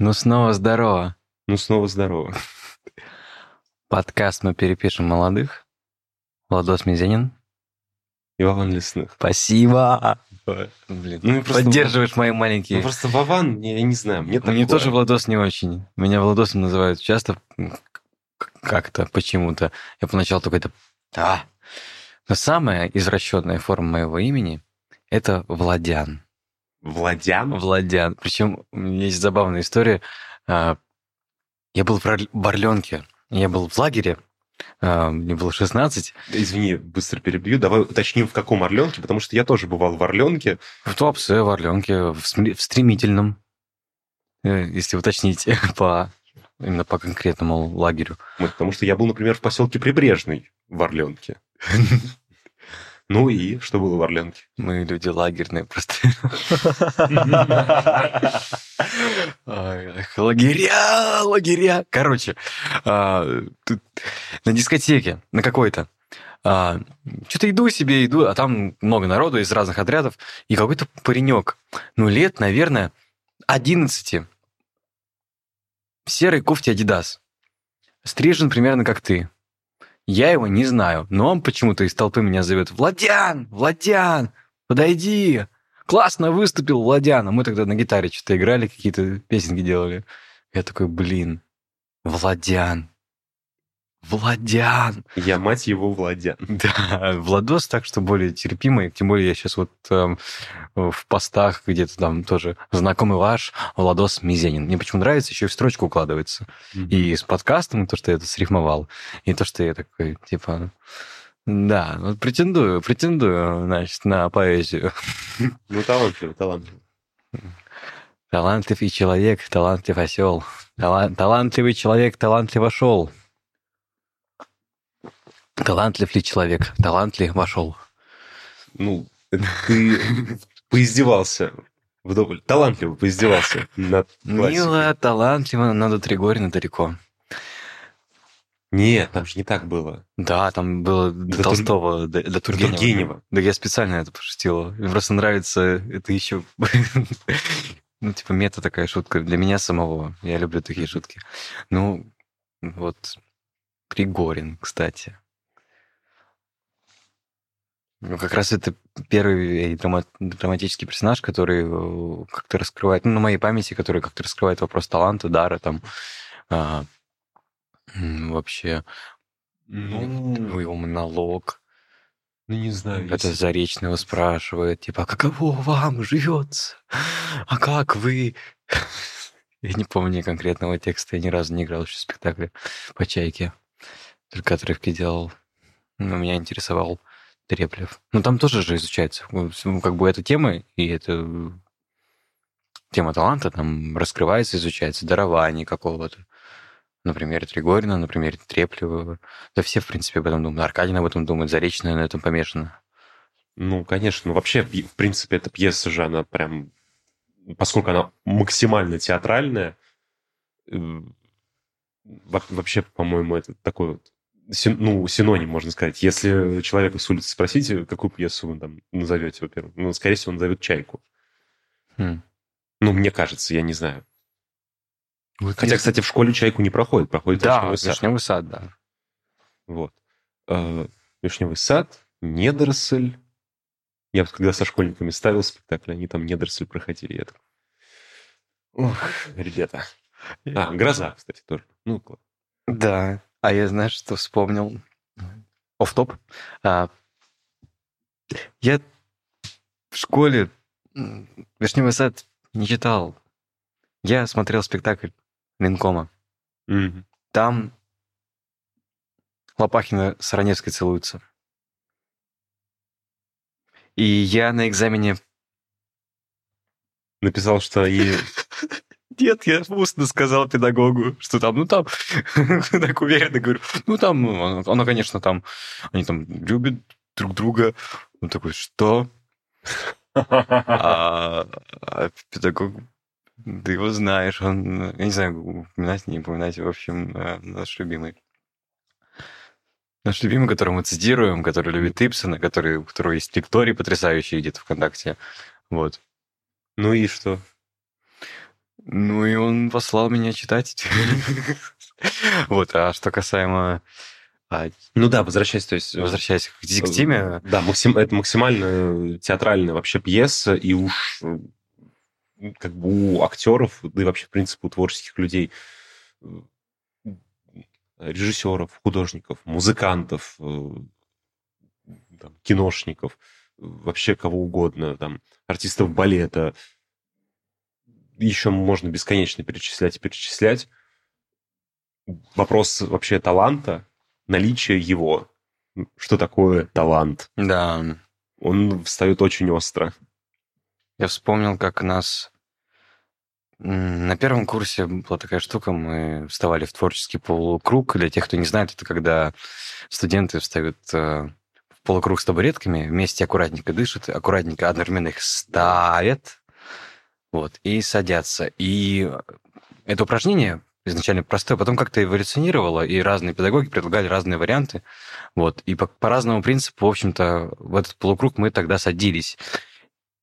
Ну, снова здорово. Ну, снова здорово. Подкаст «Мы перепишем молодых». Владос Мизенин. И Вован Лесных. Спасибо. Блин, Ну, просто- поддерживаешь мои маленькие... Ну, просто Вован, я, я не знаю, мне Мне такое. тоже Владос не очень. Меня Владосом называют часто как-то, почему-то. Я поначалу такой, это... А. Но самая извращенная форма моего имени – это Владян. Владян? Владян. Причем у меня есть забавная история. А, Я был в Орленке. Я был в лагере. а, Мне было 16. Извини, быстро перебью. Давай уточним, в каком Орленке, потому что я тоже бывал в Орленке. В Туапсе, в Орленке, в, в Стремительном. Э, Если уточнить по именно по конкретному лагерю. Вот, потому что я был, например, в поселке Прибрежный в Орленке. Ну и что было в Орленке? Мы люди лагерные просто. Лагеря, лагеря. Короче, а, на дискотеке, на какой-то, а, что-то иду себе, иду, а там много народу из разных отрядов, и какой-то паренек, ну, лет, наверное, 11, в серой кофте Адидас, стрижен примерно как ты. Я его не знаю, но он почему-то из толпы меня зовет «Владян! Владян! Подойди!» Классно выступил Владян. А мы тогда на гитаре что-то играли, какие-то песенки делали. Я такой, блин, Владян. Владян. Я мать его Владян. Да, Владос так что более терпимый. Тем более я сейчас вот эм, в постах где-то там тоже знакомый ваш Владос Мизенин. Мне почему нравится, еще и в строчку укладывается. И с подкастом, то, что я это срифмовал, и то, что я такой, типа, да, вот претендую, претендую, значит, на поэзию. Ну, талантливо, талантливо. Талантлив и человек, талантлив осел. Тала- талантливый человек, талантливо шел. Талантлив ли человек, талантлив вошел. Ну, ты поиздевался вдоволь. Талантливо поиздевался над классикой. Мило, талантливо, надо Тригорина далеко. Нет, там же не так было. Да, там было до, До Тур- Толстого, до, до Тургенева. Тургенева. Да я специально это пошутил. Мне просто нравится это еще... Ну, типа, мета такая шутка для меня самого. Я люблю такие шутки. Ну, вот, Пригорин, кстати. Ну, как раз это первый драма- драматический персонаж, который э, как-то раскрывает, ну, на моей памяти, который как-то раскрывает вопрос таланта, дара, там, а, вообще, Ну, его монолог. ну не знаю. Это если- Заречного спрашивает, типа, «А каково вам живется? А как вы? Я не помню конкретного текста, я ни разу не играл еще в спектакле по чайке. Только отрывки делал. Но меня интересовал Треплев. Ну, там тоже же изучается. Ну, как бы эта тема, и это тема таланта там раскрывается, изучается, дарование какого-то. На примере Тригорина, на примере Треплева. Да все, в принципе, об этом думают. Аркадин об этом думает, Заречная на этом помешана. Ну, конечно. Ну, вообще, в принципе, эта пьеса же, она прям... Поскольку она максимально театральная, э, во- вообще, по-моему, это такой вот ну, синоним, можно сказать. Если человека с улицы спросите, какую пьесу вы там назовете, во-первых, ну, скорее всего, он назовет «Чайку». Хм. Ну, мне кажется, я не знаю. Вот Хотя, я- кстати, в школе «Чайку» не проходит, проходит да, «Вишневый сад». вишневый сад, да. Вот. Э, Вишневый сад, недоросль. Я когда со школьниками ставил спектакль, они там недоросль проходили. Я такой, Ох, ребята. А, гроза, кстати, тоже. Ну, класс. Да. А я, знаешь, что вспомнил? Оф-топ. А, я в школе «Вишневый сад» не читал. Я смотрел спектакль Линкома. Мгм. Там Лопахина с Раневской целуются. И я на экзамене... Написал, что и... Нет, я устно сказал педагогу, что там, ну там, так уверенно говорю, ну там, ну, она, конечно, там, они там любят друг друга. Он такой, что? А, а педагог, ты его знаешь, он, я не знаю, упоминать, не упоминать, в общем, э, наш любимый. Наш любимый, которого мы цитируем, который любит Ипсона, который, у которого есть лекторий потрясающий где-то ВКонтакте. Вот. Ну и что? Ну и он послал меня читать. Вот, а что касаемо... а, Ну да, возвращаясь, то есть... э, Возвращаясь к к теме, Да, это максимально театральная вообще пьеса, и уж э, как бы у актеров, да и вообще, в принципе, у творческих людей, э, режиссеров, художников, музыкантов, э, там, киношников, э, вообще кого угодно, там, артистов балета, еще можно бесконечно перечислять и перечислять. Вопрос вообще таланта, наличия его. Что такое талант? да, Он встает очень остро. я вспомнил, как нас на первом курсе была такая штука, мы вставали в творческий полукруг. Для тех, кто не знает, это когда студенты встают э, в полукруг с табуретками, вместе аккуратненько дышат, аккуратненько одновременно их ставят, вот, и садятся. И это упражнение изначально простое, потом как-то эволюционировало, и разные педагоги предлагали разные варианты. Вот, и по, по разному принципу, в общем-то, в этот полукруг мы тогда садились.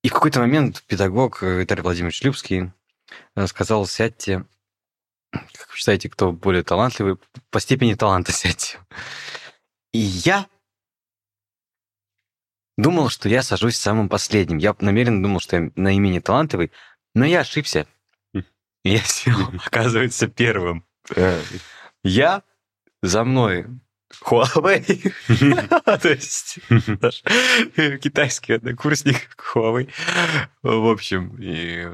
И в какой-то момент педагог э, Виталий Владимирович Любский э, сказал, сядьте, как вы считаете, кто более талантливый, по степени таланта сядьте. И я думал, что я сажусь самым последним. Я намеренно думал, что я наименее талантливый, но я ошибся. Хм. Я сел, оказывается, первым. Э, Я за мной Huawei. То есть наш китайский однокурсник Huawei. В общем, и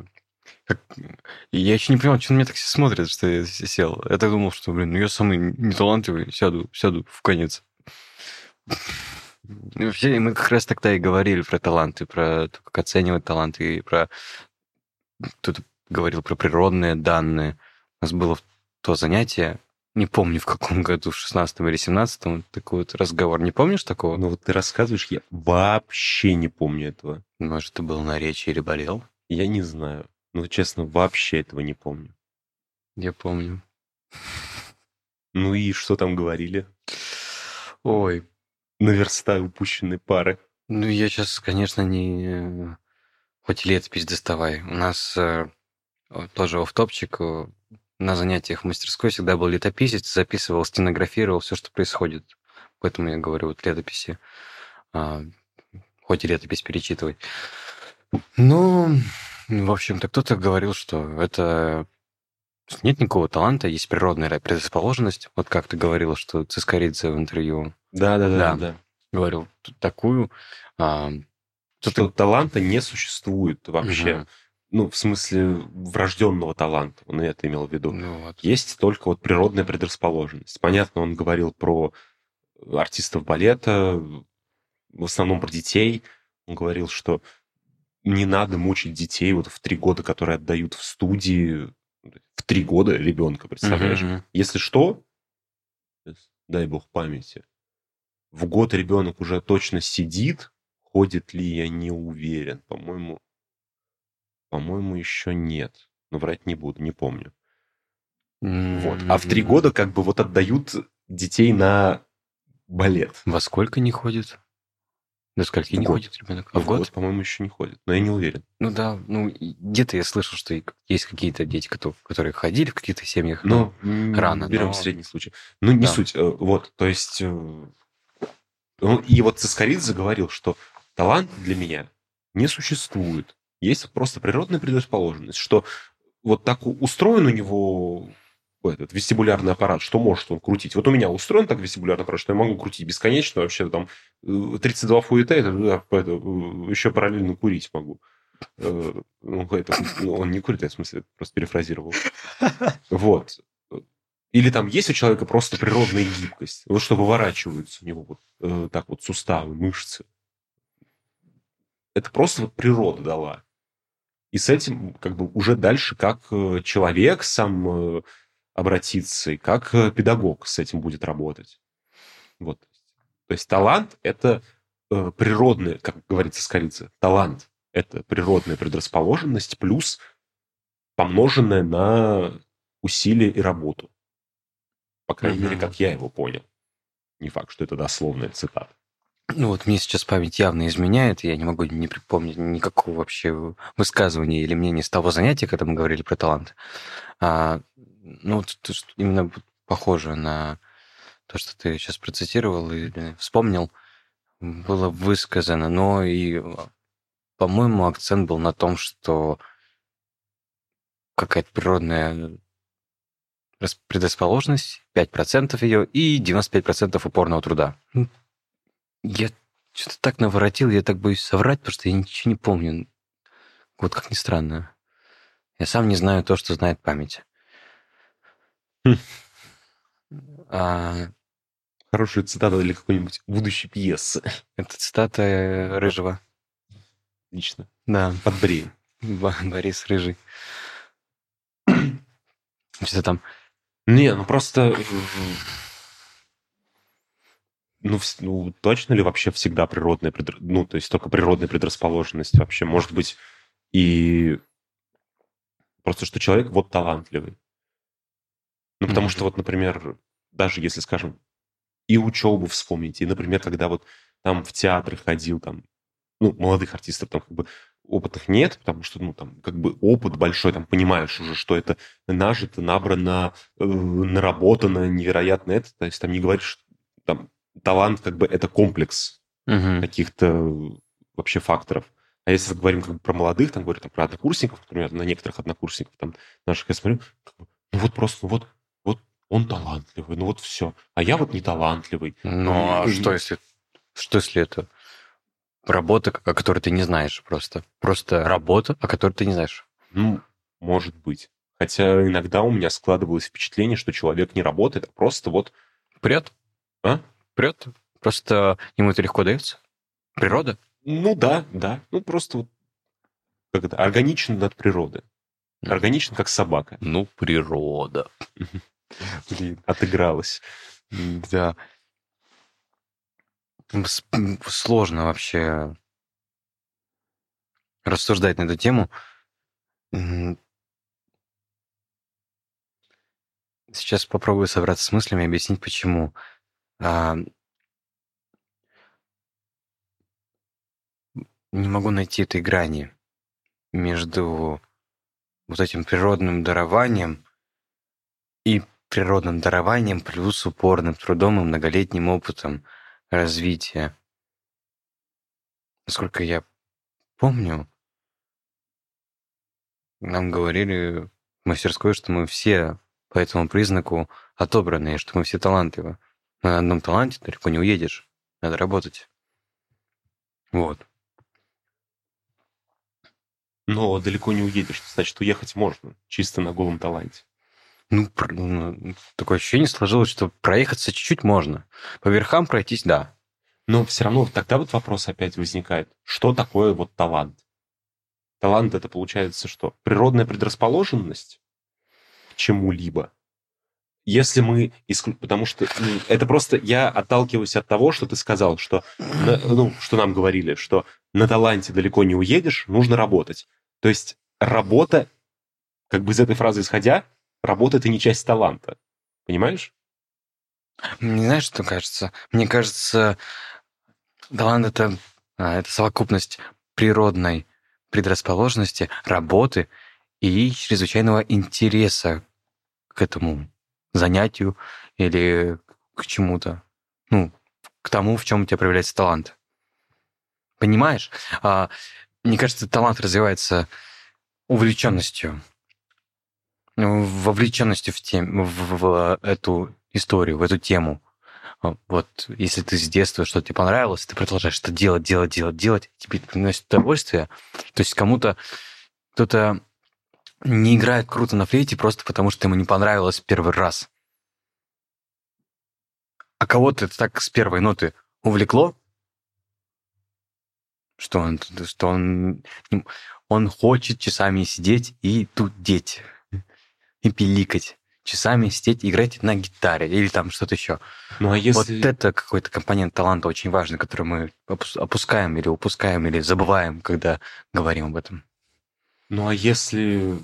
я еще не понимал, что на меня так все смотрят, что я сел. Я так думал, что, блин, ну я самый неталантливый, сяду, сяду в конец. Вообще, мы как раз тогда и говорили про таланты, про то, как оценивать таланты, и про... Кто-то говорил про природные данные. У нас было то занятие, не помню в каком году, в 16 или 17 такой вот разговор. Не помнишь такого? Ну вот ты рассказываешь, я вообще не помню этого. Может, ты был на речи или болел? Я не знаю. Ну, честно, вообще этого не помню. Я помню. Ну и что там говорили? Ой, Наверстая упущенные пары. ну я сейчас, конечно, не... Хоть летопись доставай. У нас э, тоже офтопчик на занятиях в мастерской всегда был летописец, записывал, стенографировал все, что происходит. Поэтому я говорю, вот летописи. а, хоть и летопись перечитывать. Ну, в общем-то, кто-то говорил, что это нет никакого таланта, есть природная предрасположенность. Вот как ты говорила, что Цискоридзе в интервью Да, да, Да. да, да. говорил такую. а, Что таланта не существует вообще. Мгм. Ну, в смысле врожденного таланта. Он это имел в виду. Ну вот. Есть только вот природная предрасположенность. Понятно, он говорил про артистов балета, в основном про детей. Он говорил, что не надо мучить детей вот в три года, которые отдают в студии. В три года ребенка, представляешь? Мгм. Если что, дай бог памяти, в год ребенок уже точно сидит, ходит ли, я не уверен. По-моему, по-моему, еще нет. Но врать не буду, не помню. Вот. А в три года как бы вот отдают детей на балет. Во сколько не ходит? До скольки В не год. ходит ребенок? А в год? по-моему, еще не ходит. Но я не уверен. Ну да, ну где-то я слышал, что есть какие-то дети, кото- которые ходили в каких-то семьях. Но м, рано, берем но- средний случай. Ну, не Да. суть. Э, Вот, то есть... э, ну, И вот Цискоридзе говорил, что талант для меня не существует. Есть просто природная предрасположенность, что вот так устроен у него этот вестибулярный аппарат, что может он крутить. Вот у меня устроен так вестибулярный аппарат, что я могу крутить бесконечно, вообще там э, 32 фуэте, это, да, это, э, еще параллельно курить могу. Э, Ну, это, ну, он не курит, я в смысле просто перефразировал. Вот. Или там есть у человека просто природная гибкость, вот что выворачиваются у него вот э, так вот суставы, мышцы. Это просто вот природа дала. И с этим как бы уже дальше как э, человек сам э, обратиться, и как э, педагог с этим будет работать. Вот. То есть талант – это природная, как говорится скорица, талант – это природная предрасположенность плюс помноженная на усилия и работу. По крайней мере, Мгм. как я его понял. Не факт, что это дословная цитата. Ну вот мне сейчас память явно изменяет, я не могу не припомнить никакого вообще высказывания или мнения с того занятия, когда мы говорили про талант. А, ну вот именно похоже на то, что ты сейчас процитировал или вспомнил, было высказано, но и, по-моему, акцент был на том, что какая-то природная предрасположенность, 5% ее и 95% упорного труда. Я что-то так наворотил, я так боюсь соврать, потому что я ничего не помню. Вот как ни странно. Я сам не знаю то, что знает память. Хм. А... Хорошая цитата для какой-нибудь будущей пьесы. Это цитата э, Рыжего. Лично. Да. Подбреем. Борис Рыжий. Что-то там... Не, ну просто ну, ну, точно ли вообще всегда природная, ну, то есть только природная предрасположенность вообще? Может быть, и просто, что человек вот талантливый. Ну, потому mm-hmm. что вот, например, даже если, скажем, и учебу вспомнить, и, например, когда вот там в театры ходил, там, ну, молодых артистов там как бы опытных нет, потому что, ну, там, как бы опыт большой, там, понимаешь уже, что это нажито, набрано, э, наработано, невероятно это, то есть там не говоришь, там, талант как бы это комплекс угу. каких-то вообще факторов. А если говорим как бы про молодых, там говорю там, про однокурсников, например, на некоторых однокурсников там наших я смотрю, как бы, ну вот просто, ну вот, вот он талантливый, ну вот все. А я вот не талантливый. Ну а что если, что если это работа, о которой ты не знаешь просто? Просто работа, о которой ты не знаешь. Ну, может быть. Хотя иногда у меня складывалось впечатление, что человек не работает, а просто вот... Прет? А? Прет. Просто ему это легко дается. Природа. Ну да, да. Ну просто вот как это, органичен от природы. Органичен, как собака. Ну, природа. Блин, отыгралась. Да. Сложно вообще рассуждать на эту тему. Сейчас попробую собраться с мыслями и объяснить, почему. А, не могу найти этой грани между вот этим природным дарованием и природным дарованием плюс упорным трудом и многолетним опытом развития. Насколько я помню, нам говорили в мастерской, что мы все по этому признаку отобранные, что мы все талантливы. На одном таланте далеко не уедешь. Надо работать. Вот. Но далеко не уедешь. Значит, уехать можно. Чисто на голом таланте. Ну, ну, такое ощущение сложилось, что проехаться чуть-чуть можно. По верхам пройтись, да. Но все равно тогда вот вопрос опять возникает. Что такое вот талант? Талант это получается что? Природная предрасположенность к чему-либо? Если мы... Потому что ну, это просто... Я отталкиваюсь от того, что ты сказал, что... Ну, что нам говорили, что на таланте далеко не уедешь, нужно работать. То есть работа, как бы из этой фразы исходя, работа — это не часть таланта. Понимаешь? Мне знаешь, что кажется? Мне кажется, талант это, а, это совокупность природной предрасположенности, работы и чрезвычайного интереса к этому занятию или к чему-то. Ну, к тому, в чем у тебя проявляется талант. Понимаешь? А, мне кажется, талант развивается увлеченностью. Вовлеченностью в, тем, в, в эту историю, в эту тему. А, вот если ты с детства что-то тебе понравилось, ты продолжаешь это делать, делать, делать, делать, тебе приносит удовольствие. То есть кому-то кто-то не играет круто на флейте просто потому, что ему не понравилось первый раз. А кого-то это так с первой ноты увлекло, что он, что он, он хочет часами сидеть и тут деть, и пиликать. Часами сидеть, играть на гитаре или там что-то еще. Ну, а если... Вот это какой-то компонент таланта очень важный, который мы опускаем или упускаем, или забываем, когда говорим об этом. Ну, а если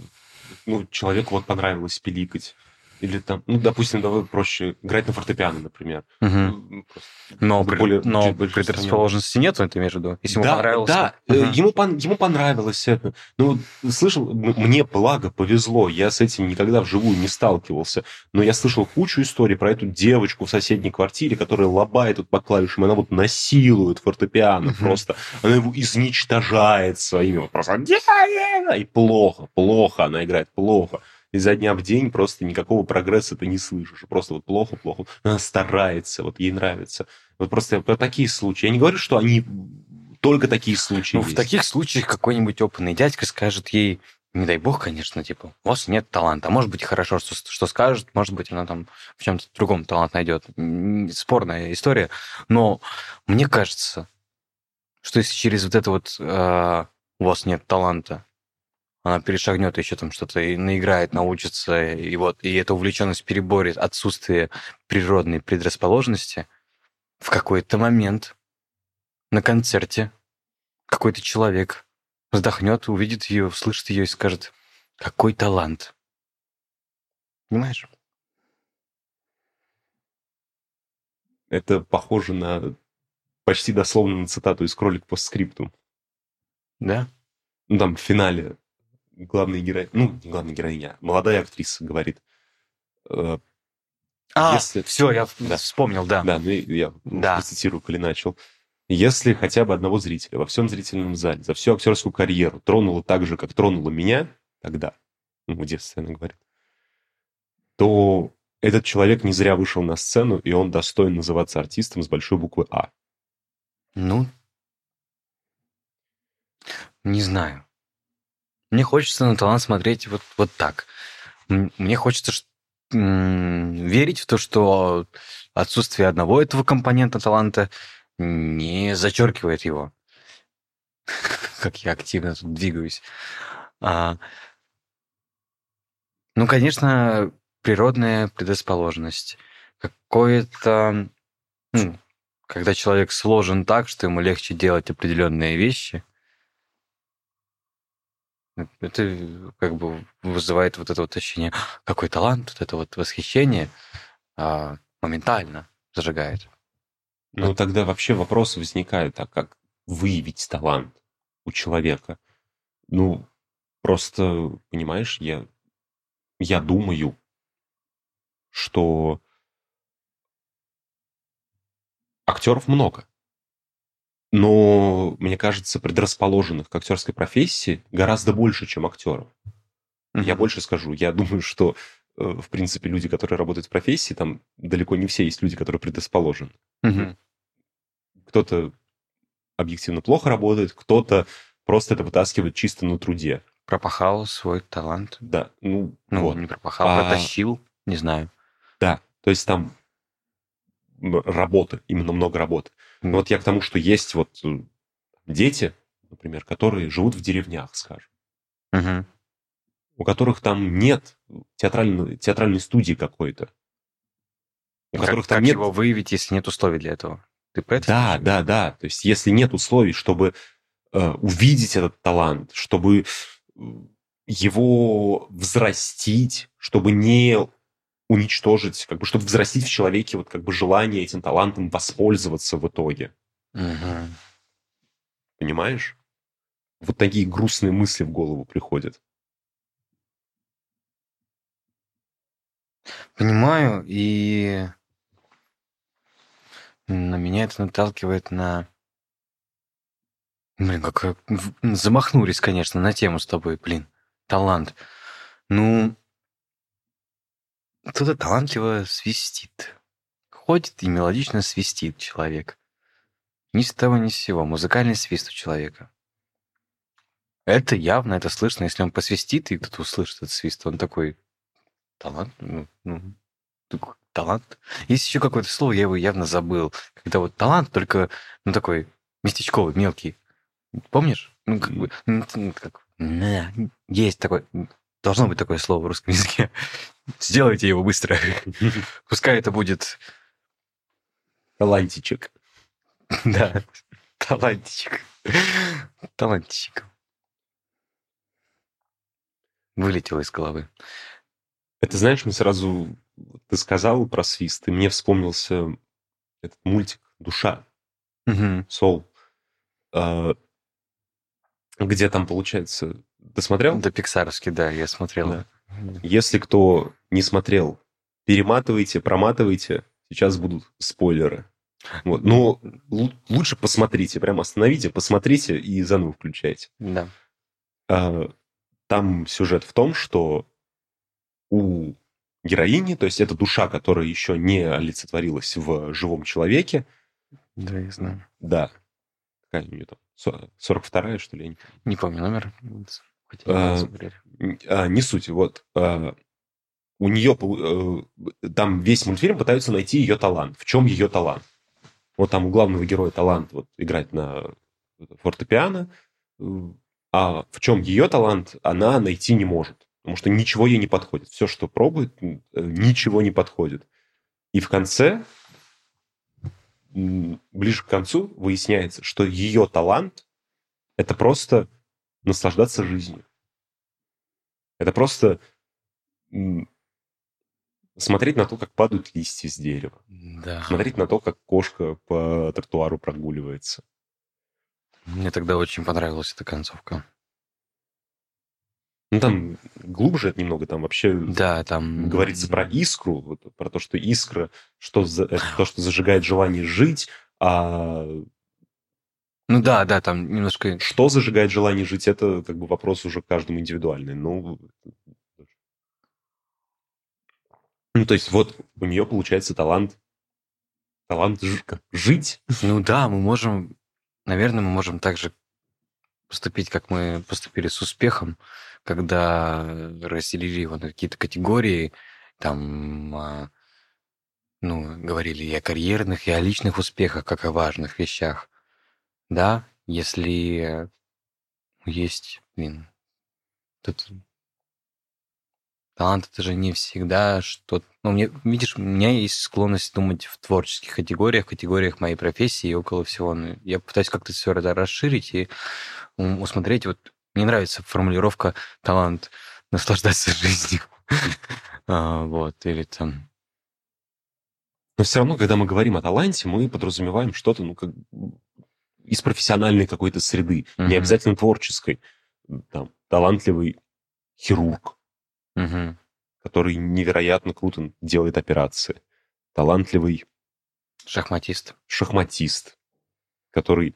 ну, человеку вот понравилось пиликать, Или там, ну, допустим, давай проще, играть на фортепиано, например. Просто Но, более- но предрасположенности нету, ты имеешь в виду? Если ему да, понравилось... Да, Мгм. ему, пон- ему понравилось это. Ну, вот, слышал, мне благо повезло, я с этим никогда вживую не сталкивался, но я слышал кучу историй про эту девочку в соседней квартире, которая лобает тут по клавишам, она вот насилует фортепиано Мгм. просто, она его изничтожает своими вот просто и плохо, плохо, она играет плохо. Изо дня в день просто никакого прогресса ты не слышишь. Просто вот плохо, плохо. Она старается, вот ей нравится. Вот просто про такие случаи. Я не говорю, что они только такие случаи Ну, в есть. таких случаях какой-нибудь опытный дядька скажет ей, не дай бог, конечно, типа, у вас нет таланта. Может быть, хорошо, что, что скажет, может быть, она там в чем-то другом талант найдет. Спорная история. Но мне кажется, что если через вот это вот э, у вас нет таланта, она перешагнет еще там что-то и наиграет, научится, и вот, и эта увлеченность переборет отсутствие природной предрасположенности, в какой-то момент на концерте какой-то человек вздохнет, увидит ее, услышит ее и скажет, какой талант. Понимаешь? Это похоже на почти дословно на цитату из «Кролик по скрипту». Да? Ну, там в финале главная героиня, ну, не главная героиня, молодая актриса говорит, э, А, Если- все, я Да. вспомнил, да. да, ну, я Да. процитирую, коли начал, если хотя бы одного зрителя во всем зрительном зале за всю актерскую карьеру тронуло так же, как тронуло меня тогда, ну, в детстве она говорит, то этот человек не зря вышел на сцену, и он достоин называться артистом с большой буквы А. Ну, не знаю. Мне хочется на талант смотреть вот, вот так. Мне хочется верить в то, что отсутствие одного этого компонента таланта не зачеркивает его. Как я активно тут двигаюсь. А, ну, конечно, природная предрасположенность. Какое-то... когда человек сложен так, что ему легче делать определенные вещи, это как бы вызывает вот это вот ощущение, «А, какой талант, вот это вот восхищение а, моментально зажигает. Ну, тогда вообще вопрос возникает, а как выявить талант у человека? Ну, просто, понимаешь, я, я думаю, что актеров много. Но, мне кажется, предрасположенных к актерской профессии гораздо больше, чем актеров. Я Мгм. больше скажу. Я думаю, что, э, в принципе, люди, которые работают в профессии, там далеко не все есть люди, которые предрасположены. Мгм. кто-то объективно плохо работает, кто-то просто это вытаскивает чисто на труде. Пропахал свой талант. Да, ну, Ну, вот. не пропахал, А- протащил, не знаю. Да, то есть там работы, именно много работы. Но вот я к тому, что есть вот э, дети, например, которые живут в деревнях, скажем, Мгм. у которых там нет театральной, театральной студии какой-то. У Как, которых там как нет его выявить, если нет условий для этого? Ты про это Да, спрашиваешь? да, да. То есть, если нет условий, чтобы э, увидеть этот талант, чтобы э, его взрастить, чтобы не уничтожить, как бы, чтобы взрастить в человеке вот как бы желание этим талантом воспользоваться в итоге. Мгм. Понимаешь? Вот такие грустные мысли в голову приходят. Понимаю, и на меня это наталкивает на... Блин, как замахнулись, конечно, на тему с тобой, блин, талант. Ну, кто-то талантливо свистит. Ходит и мелодично свистит человек. Ни с того, ни с сего. Музыкальный свист у человека. Это явно, это слышно. Если он посвистит, и кто-то услышит этот свист, он такой... Талант? Ну, ну, такой талант. Есть еще какое-то слово, я его явно забыл. Когда вот талант, только, ну, такой местечковый, мелкий. Помнишь? Ну, как бы, ну, ну, как, есть такое, должно быть такое слово в русском языке. Сделайте его быстро. Пускай это будет, Талантичек. да, талантичек. Талантичек. Вылетело из головы. Это, знаешь, мы сразу... Ты сказал про свист, и мне вспомнился этот мультик «Душа». «Soul», а, где там, получается... Ты смотрел? Да, пиксаровский, да, я смотрел. Да. Если кто не смотрел, перематывайте, проматывайте. Сейчас будут спойлеры. Вот. Но лу- лучше посмотрите, прям остановите, посмотрите и заново включайте. Да. А, Там сюжет в том, что у героини, то есть это душа, которая еще не олицетворилась в живом человеке, Да, я знаю. да, какая у нее там, Со- 42-я, что ли, я не помню. Не помню номер. Хотя А, не а, не суть, вот. а, у нее там весь мультфильм пытаются найти ее талант. В чем ее талант? Вот там у главного героя талант вот играть на фортепиано, э, а в чем ее талант, она найти не может. Потому что ничего ей не подходит. Все, что пробует, э, ничего не подходит. И в конце, ближе к концу, выясняется, что ее талант – это просто наслаждаться жизнью. Это просто смотреть на то, как падают листья с дерева. Да. Смотреть на то, как кошка по тротуару прогуливается. Мне тогда очень понравилась эта концовка. Ну, там глубже это немного, там вообще Да, там... говорится про искру, вот, про то, что искра, что за, это то, что зажигает желание жить, а Ну да, да, там немножко... что зажигает желание жить, это как бы вопрос уже каждому индивидуальный. Ну, ну то есть вот у нее получается талант, талант ж- жить. Ну да, мы можем... Наверное, мы можем также поступить, как мы поступили с успехом, когда разделили его на какие-то категории, там, а, ну, говорили и о карьерных, и о личных успехах, как о важных вещах. Да, если есть, блин, тут талант это же не всегда что... Ну, мне, видишь, у меня есть склонность думать в творческих категориях, категориях моей профессии и около всего. Но я пытаюсь как-то все это расширить и усмотреть. Вот мне нравится формулировка «талант наслаждаться жизнью». А, Вот, или там... Но все равно, когда мы говорим о таланте, мы подразумеваем что-то, ну, как из профессиональной какой-то среды, не Мгм. обязательно творческой. Там, талантливый хирург, Мгм. который невероятно круто делает операции. Талантливый Шахматист. шахматист, который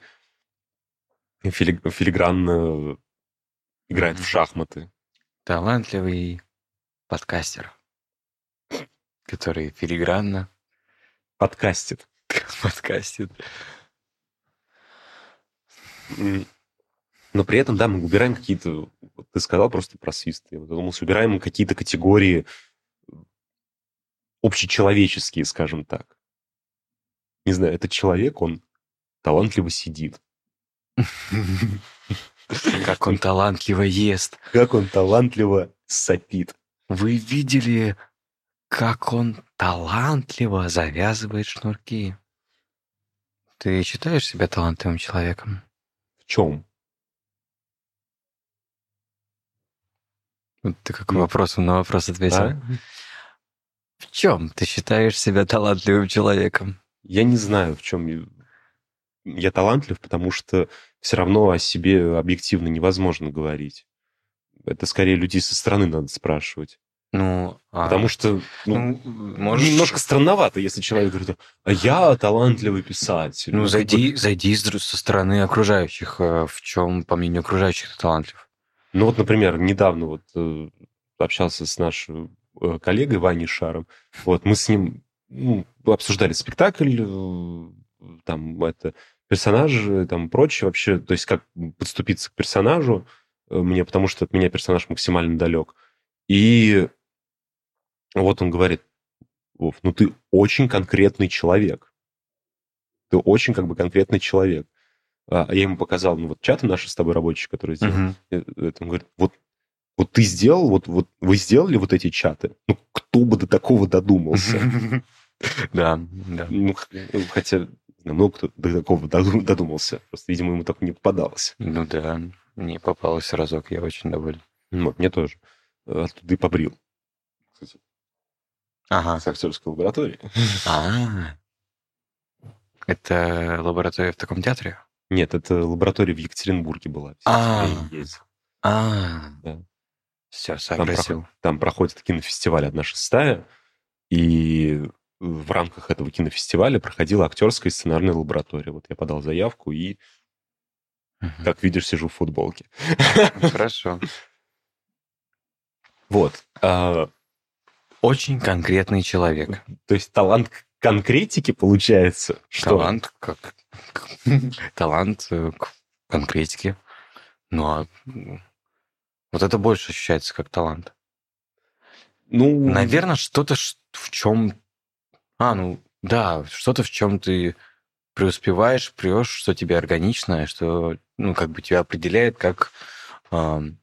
фили- филигранно играет в Мгм. шахматы. Талантливый подкастер, который филигранно Подкастит. подкастит. Но при этом, да, мы убираем какие-то... вот Ты сказал просто про свист. Я задумался, убираем какие-то категории общечеловеческие, скажем так. Не знаю, этот человек, он талантливо сидит. Как он талантливо ест. Как он талантливо сопит. Вы видели, как он талантливо завязывает шнурки? Ты считаешь себя талантливым человеком? В чем? Вот ты как Ну, вопросом на вопрос ответил. а? В чем ты считаешь себя талантливым человеком? Я не знаю, в чем я талантлив, потому что все равно о себе объективно невозможно говорить. Это скорее людей со стороны надо спрашивать. Ну, а, Потому что ну, ну, можешь... немножко странновато, если человек говорит, а я талантливый писатель. Ну, как зайди, зайди с- со стороны окружающих. э, В чем, по мнению окружающих, ты талантлив? Ну вот, например, недавно вот э, общался с нашим э, коллегой Ваней Шаром. Вот мы с ним ну, обсуждали спектакль, там это персонажи, там прочее вообще, то есть как подступиться к персонажу мне, потому что от меня персонаж максимально далек. И вот он говорит, Вов, ну ты очень конкретный человек. Ты очень как бы конкретный человек. А я ему показал, ну вот чаты наши с тобой рабочие, которые сделали. Это он говорит, вот, вот ты сделал, вот, вот вы сделали вот эти чаты, ну кто бы до такого додумался? Да, да. Ну, ну, хотя не знаю, много кто до такого доду- додумался. Просто, видимо, ему так не попадалось. Ну да, мне попалось разок, я очень доволен. Ну, Вот, мне тоже. Оттуда и побрил. Ага. с актерской лабораторией. А. Это лаборатория в таком театре? Нет, это лаборатория в Екатеринбурге была. А. А. Все, проход- там проходит кинофестиваль «Одна шестая», и в рамках этого кинофестиваля проходила актерская и сценарная лаборатория. Вот я подал заявку и, как видишь, сижу в футболке. Хорошо. Вот. Очень конкретный человек. то есть талант к конкретике получается? Что? Талант как... Талант э, к конкретике. Ну, а вот это больше ощущается как талант. Ну, Наверное, что-то в чем... А, ну, да, что-то в чем ты преуспеваешь, прешь, что тебе органично, что, ну, как бы тебя определяет как ам,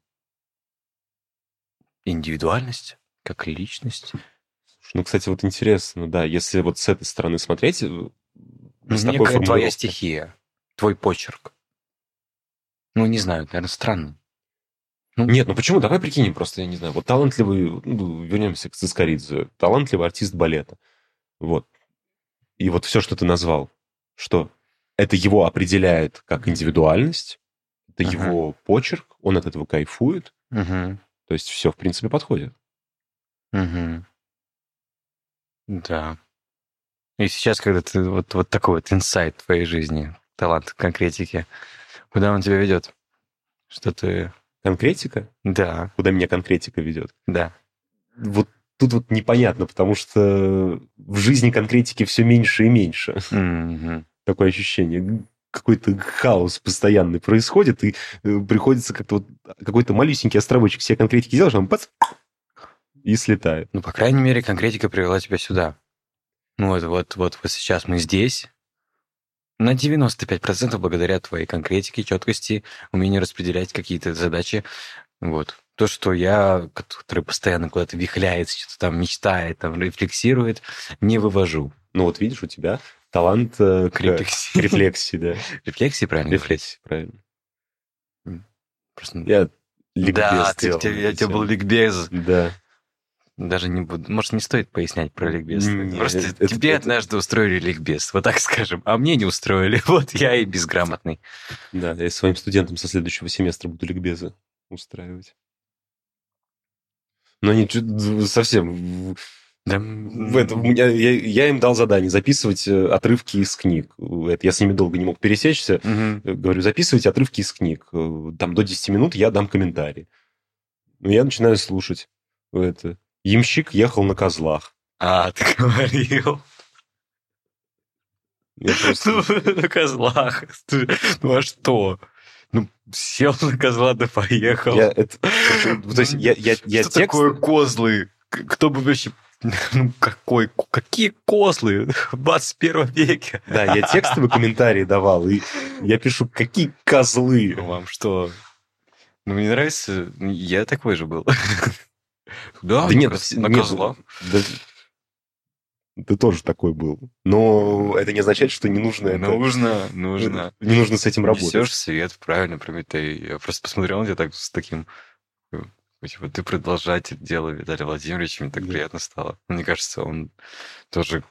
индивидуальность, как личность. Ну, кстати, вот интересно, да, если вот с этой стороны смотреть, э, с такой Некая твоя стихия, твой почерк. Ну, не знаю, наверное, странно. Ну, Нет, ну почему? Давай прикинем просто, я не знаю, вот талантливый, ну, вернемся к Цискоридзе, талантливый артист балета. Вот. И вот все, что ты назвал, что это его определяет как индивидуальность, это Ага. его почерк, он от этого кайфует, Мгм, то есть все, в принципе, подходит. Мгм. Да. И сейчас, когда ты вот, вот такой вот инсайт твоей жизни, талант конкретики, куда он тебя ведет? Что ты... Конкретика? Да, Куда меня конкретика ведет? да. Вот тут вот непонятно, потому что в жизни конкретики все меньше и меньше. Мгм. такое ощущение. Какой-то хаос постоянный происходит, и э, приходится как-то вот какой-то малюсенький островочек себе конкретики сделаешь, а он бац, и слетает. Ну, по крайней мере, конкретика привела тебя сюда. Ну, вот, вот, вот, вот сейчас мы здесь. На 95% благодаря твоей конкретике, четкости, умению распределять какие-то задачи. Вот. То, что я, который постоянно куда-то вихляется, что-то там мечтает, там рефлексирует, не вывожу. Ну вот видишь, у тебя талант э, К к рефлексии. к рефлексии, да. Рефлексии, правильно? Рефлексии, правильно. Просто- Я ликбез Да, ты, сделал на я- эту тебя был ликбез. Да. Даже не буду. Может, не стоит пояснять про ликбез. Не, Просто это- тебе это- однажды устроили ликбез, вот так скажем. А мне не устроили. Вот я и безграмотный. Да, я своим студентам со следующего семестра буду ликбезы устраивать. Но они совсем Да, в этом, я, я им дал задание записывать э, отрывки из книг. Это, я с ними долго не мог пересечься. Э, Говорю, записывайте отрывки из книг. Э, Там до 10 минут я дам комментарий. Ну, я начинаю слушать. Это. Ямщик ехал на козлах. А, ты говорил. Просто- Ну, на козлах. Ну, а что? Ну, сел на козла, да поехал. Я это- то есть я, я, я Что текст... такое козлы? Кто бы вообще... Ну, какой... Какие козлы в 21 веке? Да, я текстовые комментарии давал, и я пишу, какие козлы. Вам что? Ну, мне нравится, я такой же был. Да, Да нет, на нет, козла. Да, ты тоже такой был. Но это не означает, что не нужно это... Нужно, нужно. Не нужно с этим работать. Несешь свет, правильно, Прометей. Я просто посмотрел на тебя так с таким... э, Типа, ты продолжатель дела Виталия Владимировича, мне так Да. приятно стало. Мне кажется, он тоже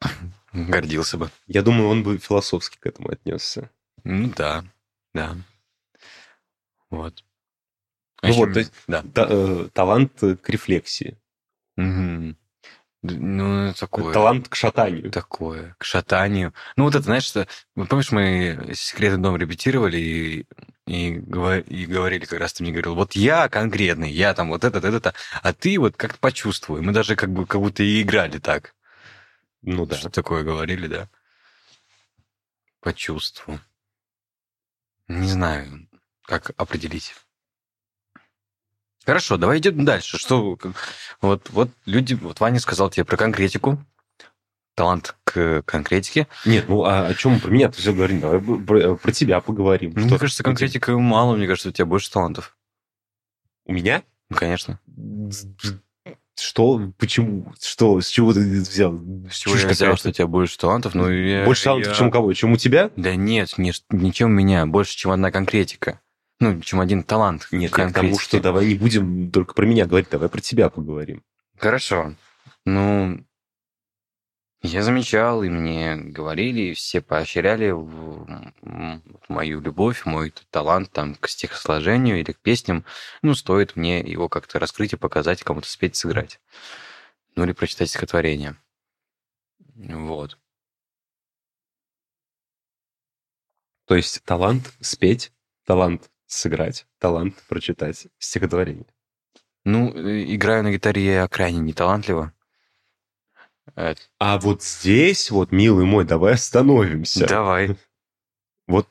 гордился бы. Я думаю, он бы философски к этому отнесся. Ну да, да. Вот. Ну вот, то есть- Да. Та- э, талант к рефлексии. Д- Ну, такое. Талант к шатанию. Такое, к шатанию. Ну, вот это, знаешь, что... Помнишь, мы «Секретный дом» репетировали и, и, и говорили, как раз ты мне говорил, вот я конкретный, я там вот этот, этот, а ты вот как-то почувствуй. Мы даже как бы как будто и играли так. Ну да. Что такое говорили, да? По чувству. Не знаю, как определить. Хорошо, давай идем дальше. Что вот, вот люди, вот Ваня сказал тебе про конкретику, талант к конкретике. Нет, ну а о чем про меня ты все говорим? Давай про, про тебя поговорим. Ну, Что мне кажется, конкретика мало, мне кажется, у тебя больше талантов. У меня? Ну, конечно. Что? Почему? Что? С чего ты взял? С чего Чушь я взял, что у тебя больше талантов? Ну, я- Больше талантов, я- чем у кого? Чем у тебя? Да нет, не, не чем у меня, больше, чем одна конкретика. Ну, чем один талант. Нет, я к тому, что давай не будем только про меня говорить, давай про тебя поговорим. Хорошо. Ну, я замечал, и мне говорили, и все поощряли в мою любовь, мой талант там к стихосложению или к песням. Ну, стоит мне его как-то раскрыть и показать, кому-то спеть, сыграть. Ну, или прочитать стихотворение. Вот. То есть талант спеть, талант сыграть, талант прочитать стихотворение. Ну, э, играю на гитаре я крайне неталантливо. Э, А вот здесь, вот, милый мой, давай остановимся. Давай. Вот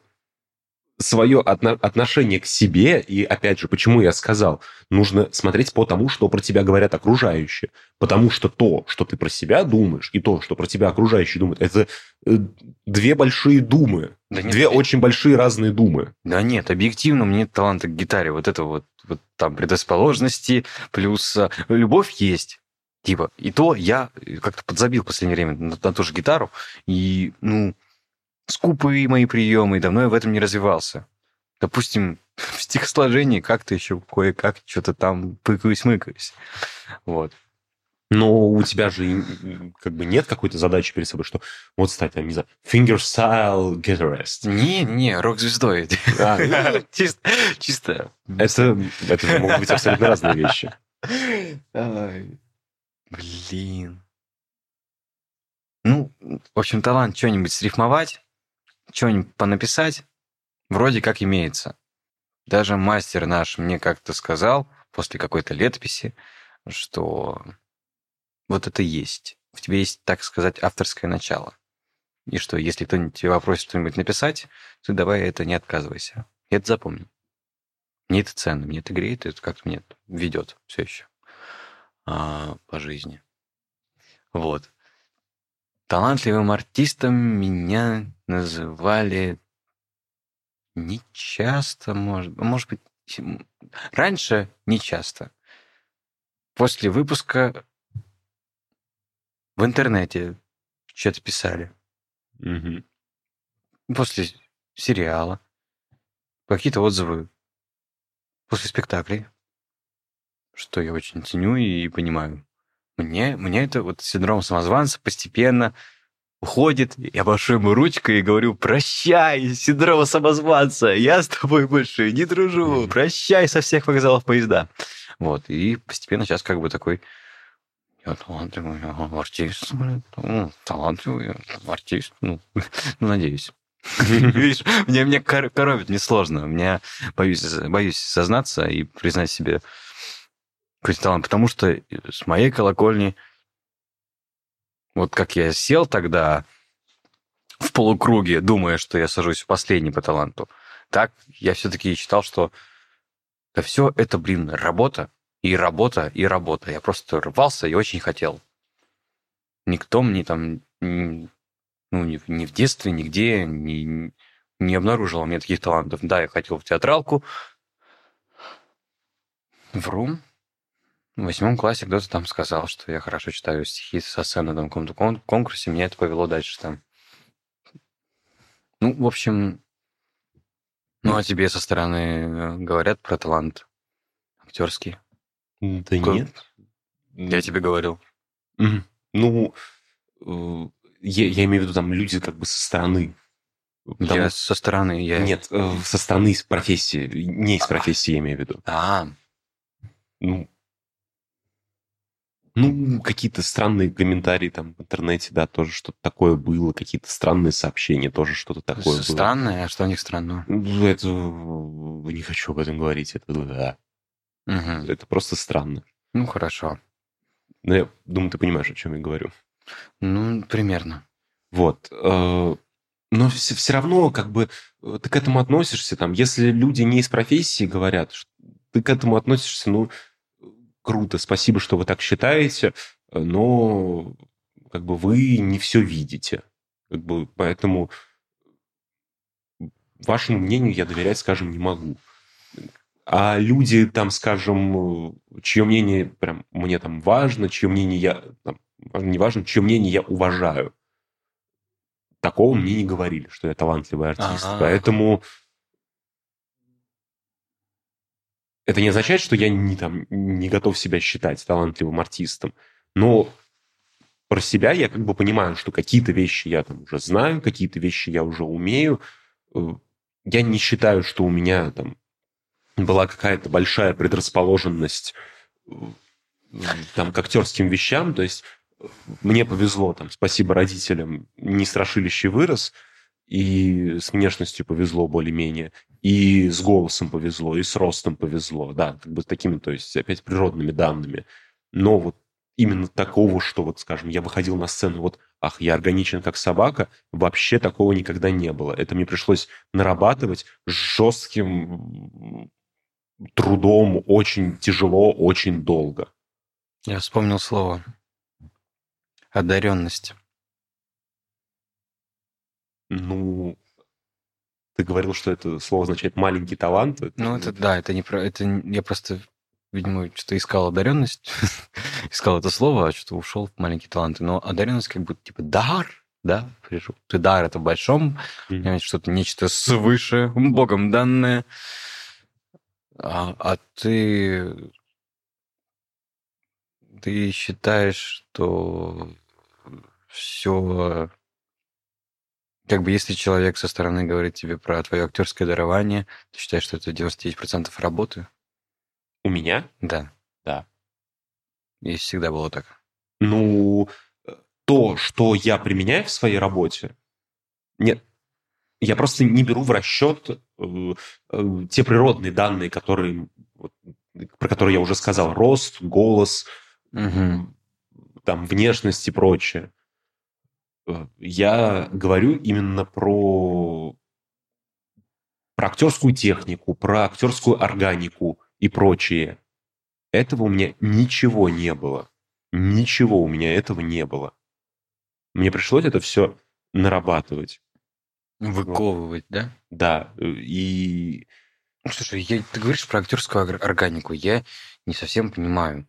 свое отно- отношение к себе, и опять же, почему я сказал, нужно смотреть по тому, что про тебя говорят окружающие. Потому что то, что ты про себя думаешь, и то, что про тебя окружающие думают, это э, две большие думы. Да нет, две нет. очень большие разные думы. Да нет, объективно мне таланта к гитаре. Вот это вот, вот там предрасположенности, плюс э, любовь есть. Типа, и то я как-то подзабил в последнее время на, на ту же гитару. И, ну, скупые мои приемы, и давно я в этом не развивался. Допустим, в стихосложении как-то еще кое-как что-то там пыкаюсь-мыкаюсь. Вот. Но у тебя же как бы нет какой-то задачи перед собой, что вот стать, там, не знаю, fingerstyle guitarist. Не-не, рок-звездой. А, Чисто, чисто. Это, это могут быть абсолютно разные вещи. Блин. Ну, в общем, талант что-нибудь срифмовать, что-нибудь понаписать, вроде как имеется. Даже мастер наш мне как-то сказал после какой-то летописи, что вот это есть. В тебе есть, так сказать, авторское начало. И что, если кто-нибудь тебя попросит что-нибудь написать, ты давай это не отказывайся. Я это запомню. Мне это ценно, мне это греет, это как-то мне ведет все еще а, по жизни. Вот. Талантливым артистом меня называли не часто, может, может быть, раньше не часто. После выпуска в интернете что-то писали. Мгм. После сериала. Какие-то отзывы после спектаклей. Что я очень ценю и понимаю. Мне, мне это вот синдром самозванца постепенно уходит. Я машу ему ручкой и говорю, прощай, синдром самозванца, я с тобой больше не дружу, прощай со всех вокзалов поезда. Вот, и постепенно сейчас как бы такой я талантливый артист, ну, талантливый артист, ну, ну, надеюсь. Видишь, мне, мне кор- коробит, мне сложно. Мне боюсь, боюсь сознаться и признать себе талант, потому что с моей колокольни, вот как я сел тогда в полукруге, думая, что я сажусь последний по таланту, так я все-таки считал, что да все это, блин, работа, и работа, и работа. Я просто рвался и очень хотел. Никто мне там, ну, ни, в- ни в детстве, нигде не, не обнаружил у меня таких талантов. Да, я хотел в театралку. Вру. В восьмом классе кто-то там сказал, что я хорошо читаю стихи со сцены на каком-то кон- конкурсе. Меня это повело дальше там. Ну, в общем, ну, а тебе со стороны э, говорят про талант актерский? Да Ко- нет. Я тебе говорил. Ну, э, я, я имею в виду там люди как бы со стороны. Потому- Я со стороны, я... Нет, э, со стороны из профессии, не из профессии я имею в виду. А, Ну, ну, какие-то странные комментарии там в интернете, да, тоже что-то такое было, какие-то странные сообщения, тоже что-то такое было. странное, а что у них странного? Ну, Это э, не хочу об этом говорить, это да. Мгм. Это просто странно. Ну, хорошо. Но я думаю, ты понимаешь, о чем я говорю. Ну, примерно. Вот. э, Но все, равно, как бы, э, ты к этому относишься, там, если люди не из профессии говорят, ты к этому относишься, ну, круто, спасибо, что вы так считаете, э, но, как бы, вы не все видите. Как бы, поэтому вашему мнению я доверять, скажем, не могу. А люди, там, скажем, э, чье мнение прям мне там важно, чье мнение я там, не важно, чье мнение я уважаю. Такого мне не говорили, что я талантливый артист. Поэтому это не означает, что я не, там, не готов себя считать талантливым артистом. Но про себя я как бы понимаю, что какие-то вещи я там уже знаю, какие-то вещи я уже умею. Э, я не считаю, что у меня там была какая-то большая предрасположенность э, там, к актерским вещам. То есть мне повезло, там, спасибо родителям, не страшилище вырос, и с внешностью повезло более-менее, и с голосом повезло, и с ростом повезло, да, как бы такими, то есть опять природными данными. Но вот именно такого, что вот, скажем, я выходил на сцену, вот, ах, я органичен как собака, вообще такого никогда не было. Это мне пришлось нарабатывать жестким трудом, очень тяжело, очень долго. Я вспомнил слово. Одаренность. Ну, ты говорил, что это слово означает маленький талант. Это... Ну, это да, это не про. Это я просто, видимо, что-то искал одаренность, искал это слово, а что-то ушел в маленькие таланты. Но одаренность как будто типа дар, да, пришел. Ты дар это в большом, mm-hmm. что-то нечто свыше, Богом данное. А, а ты ты считаешь, что все... Как бы если человек со стороны говорит тебе про твое актерское дарование, ты считаешь, что это 99% работы? У меня? Да. Да. И всегда было так. Ну, то, что я применяю в своей работе, нет, я просто не беру в расчет э, э, те природные данные, которые, про которые я уже сказал, рост, голос, угу. там внешность и прочее. Э, я говорю именно про, про актерскую технику, про актерскую органику и прочее. Этого у меня ничего не было. Ничего у меня этого не было. Мне пришлось это все нарабатывать. Выковывать, вот. да? Да. Э, и... Слушай, я, ты говоришь про актерскую органику. Я не совсем понимаю.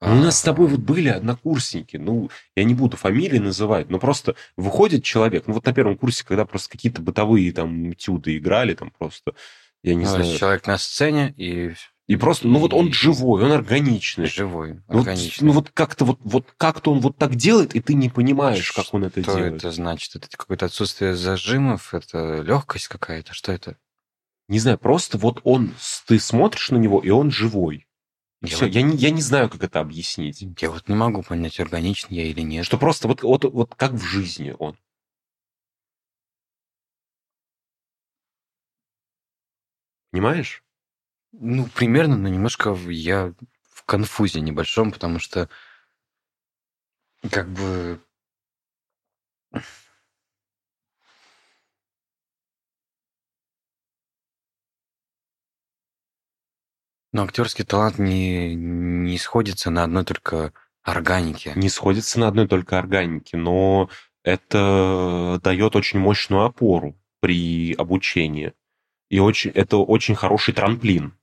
Ну, у нас с тобой вот были однокурсники, ну, я не буду фамилии называть, но просто выходит человек, ну, вот на первом курсе, когда просто какие-то бытовые там тюды играли, там просто, я не ну, знаю. Человек на сцене и... И просто, ну, вот он живой, он органичный. Живой, органичный. Вот, ну, вот как-то вот, вот как-то он вот так делает, и ты не понимаешь, что как он это делает. Что это значит? Это какое-то отсутствие зажимов, это легкость какая-то, что это? Не знаю, просто вот он, ты смотришь на него, и он живой. Я Все, я, не, я не знаю, как это объяснить. Я вот не могу понять, органичный я или нет. Что просто вот, вот, вот как в жизни он. Понимаешь? Ну, примерно, но немножко я в конфузе небольшом, потому что как бы Но актерский талант не, не сходится на одной только органике. Не сходится на одной только органике, но это дает очень мощную опору при обучении. И очень, это очень хороший трамплин,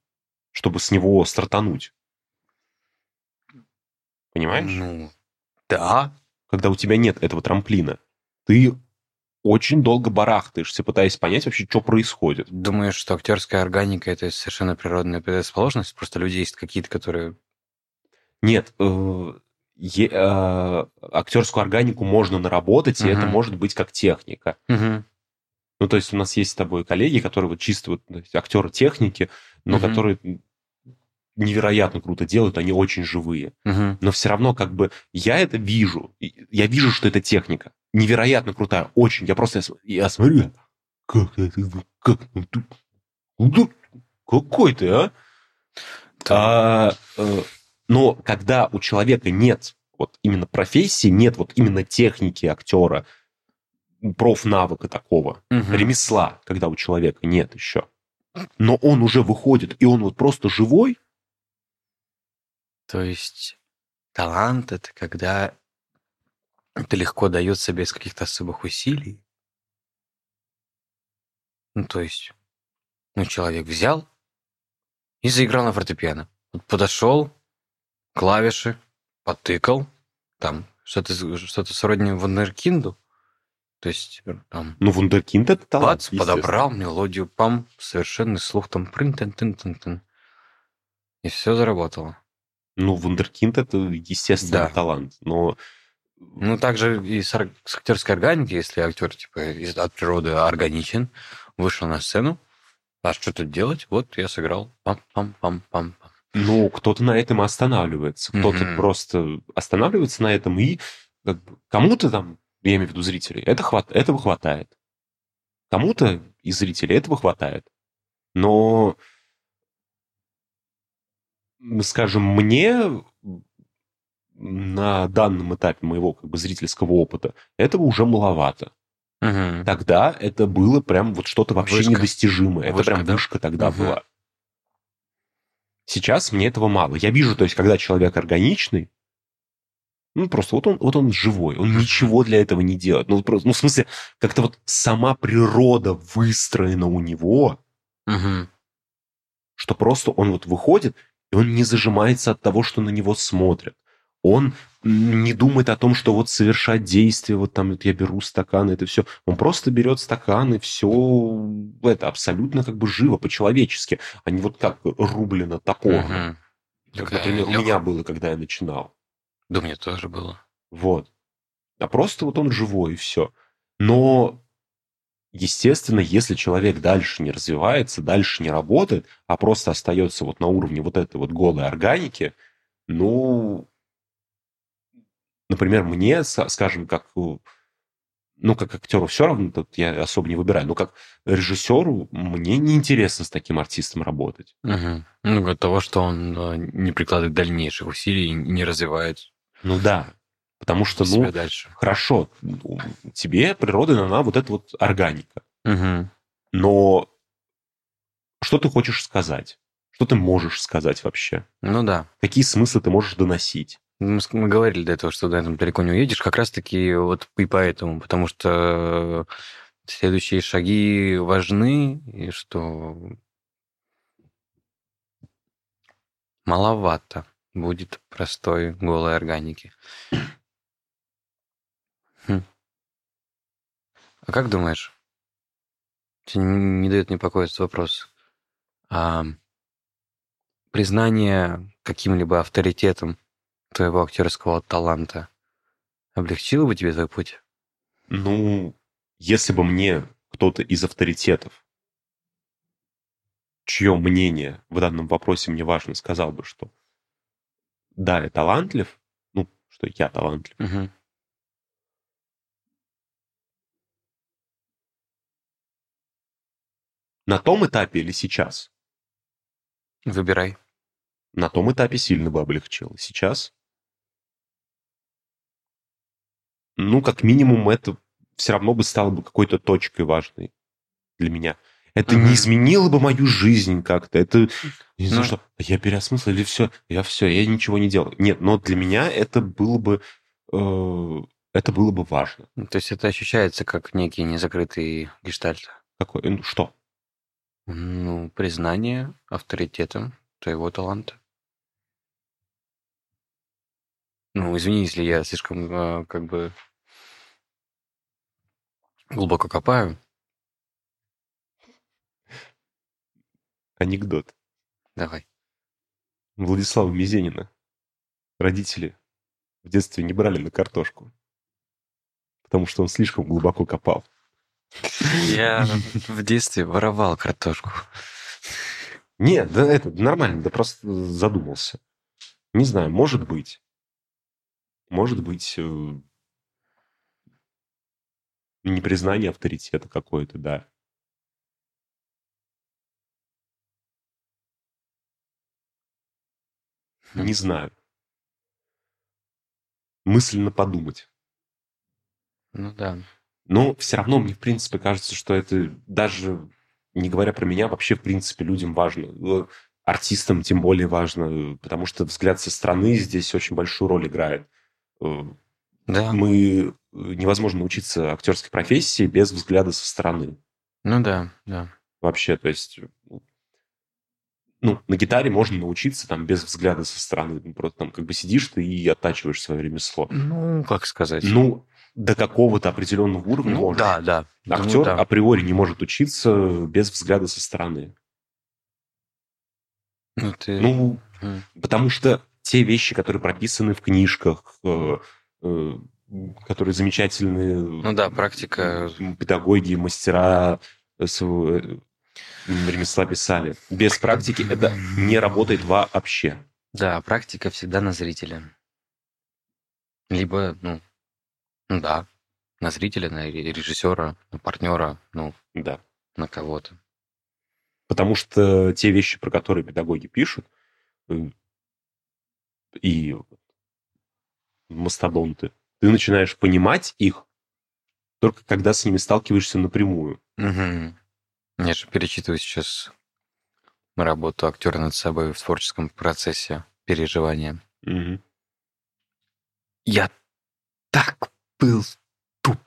чтобы с него стартануть. Понимаешь? Ну, да. Когда у тебя нет этого трамплина, ты очень долго барахтаешься, пытаясь понять вообще, что происходит. Думаешь, что актерская органика это совершенно природная предрасположенность? Просто люди есть какие-то, которые... Нет, э, э, актерскую органику можно наработать, угу. и это может быть как техника. Угу. Ну, то есть у нас есть с тобой коллеги, которые вот чисто вот, актеры техники, но угу. которые невероятно круто делают, они очень живые. Угу. Но все равно как бы я это вижу, я вижу, что это техника невероятно крутая, очень. Я просто я смотрю, как это, как, какой ты, а? а э, но когда у человека нет вот именно профессии, нет вот именно техники актера, профнавыка такого, угу. ремесла, когда у человека нет еще, но он уже выходит, и он вот просто живой. То есть талант это когда это легко дается без каких-то особых усилий. Ну, то есть, ну, человек взял и заиграл на фортепиано. Вот подошел, клавиши, потыкал, там, что-то что сродни вундеркинду. То есть, э, там... Ну, вундеркинд это талант, Бац, подобрал мелодию, пам, совершенный слух, там, прын тын тын тын тын И все заработало. Ну, вундеркинд это, естественно, да. талант. Но Ну, также и с, ар- с актерской органикой, если актер, типа, из- от природы органичен, вышел на сцену, а что тут делать? Вот я сыграл. Пам-пам-пам-пам. Ну, кто-то на этом останавливается. Кто-то Мгм. просто останавливается на этом, и как бы, кому-то там, я имею в виду зрителей, это хват... этого хватает. Кому-то из зрителей этого хватает. Но, скажем, мне на данном этапе моего как бы зрительского опыта этого уже маловато. Мгм. Тогда это было прям вот что-то вообще Вышка. недостижимое. Это Вышка, прям да? вышка тогда Мгм. была. Сейчас мне этого мало. Я вижу, то есть, когда человек органичный, ну, просто вот он, вот он живой, он ничего для этого не делает. Ну, просто, ну, в смысле, как-то вот сама природа выстроена у него, Мгм. что просто он вот выходит, и он не зажимается от того, что на него смотрят. Он не думает о том, что вот совершать действие, вот там вот я беру стакан, это все. Он просто берет стакан, и все это абсолютно как бы живо, по-человечески, а не вот как рублено топором. Мгм. Как, Такая например, у лёг- меня было, когда я начинал. Да, у меня тоже было. Вот. А просто вот он живой, и все. Но, естественно, если человек дальше не развивается, дальше не работает, а просто остается вот на уровне вот этой вот голой органики, ну, например, мне, скажем, как э, ну, как актеру все равно, тут я особо не выбираю, но как режиссеру мне неинтересно с таким артистом работать. Мгм. Ну, от того, что он э, не прикладывает дальнейших усилий и не развивает Ну да, потому что, ну, дальше. хорошо, ну, тебе природа дана вот эта вот органика. Мгм. Но что ты хочешь сказать? Что ты можешь сказать вообще? Ну да. Какие смыслы ты можешь доносить? Мы, мы говорили до этого, что на этом далеко не уедешь, как раз-таки вот и поэтому, потому что следующие шаги важны, и что маловато будет простой голой органики. Хм. А как думаешь, тебе не, не дает этот вопрос, а признание каким-либо авторитетом твоего актерского таланта облегчило бы тебе твой путь? Ну, если бы мне кто-то из авторитетов, чье мнение в данном вопросе мне важно, сказал бы, что да, я талантлив, ну, что я талантлив, Мгм. На том этапе или сейчас? Выбирай. На том этапе сильно бы облегчило. Сейчас? Ну, как минимум, это все равно бы стало бы какой-то точкой важной для меня. Это Мгм. не изменило бы мою жизнь как-то. Это не знаю, Ну. что я переосмыслил или все, я все, я ничего не делал. Нет, но для меня это было бы э, это было бы важно. То есть это ощущается как некий незакрытый гештальт. Какое? Ну, что? Ну, признание авторитетом твоего таланта. Ну, извини, если я слишком э, как бы глубоко копаю. Анекдот. Давай. Владислава Мизенина. Родители в детстве не брали на картошку, потому что он слишком глубоко копал. Я в детстве воровал картошку. Нет, да это нормально, да просто задумался. Не знаю, может быть. Может быть, э, непризнание авторитета какое-то, да. Хм. Не знаю. Мысленно подумать. Ну да. Но все равно мне, в принципе, кажется, что это даже, не говоря про меня, вообще, в принципе, людям важно. Э, Артистам тем более важно, потому что взгляд со стороны здесь очень большую роль играет. Э, Да. Мы э, невозможно научиться актерской профессии без взгляда со стороны. Ну да, да. Вообще, то есть, ну, на гитаре можно научиться там без взгляда со стороны. Ну, Просто там как бы сидишь ты и оттачиваешь свое ремесло. Ну, как сказать. Ну, до какого-то определенного уровня Ну, можно. да, да. Думаю, Актер да. априори не может учиться без взгляда со стороны. Ну, ты... Ну, Мгм. потому что те вещи, которые прописаны в книжках, э, э, которые замечательные Ну да, практика. педагоги, мастера своего э, ремесла писали. Без практики это не работает вообще. Да, практика всегда на зрителя. Либо, ну, ну да, на зрителя, на ре- режиссера, на партнера, ну, Да. на кого-то. Потому что те вещи, про которые педагоги пишут, э, и мастодонты, ты начинаешь понимать их только когда с ними сталкиваешься напрямую. Мгм. Я же перечитываю сейчас работу актера над собой в творческом процессе переживания. Мгм. Я так был туп.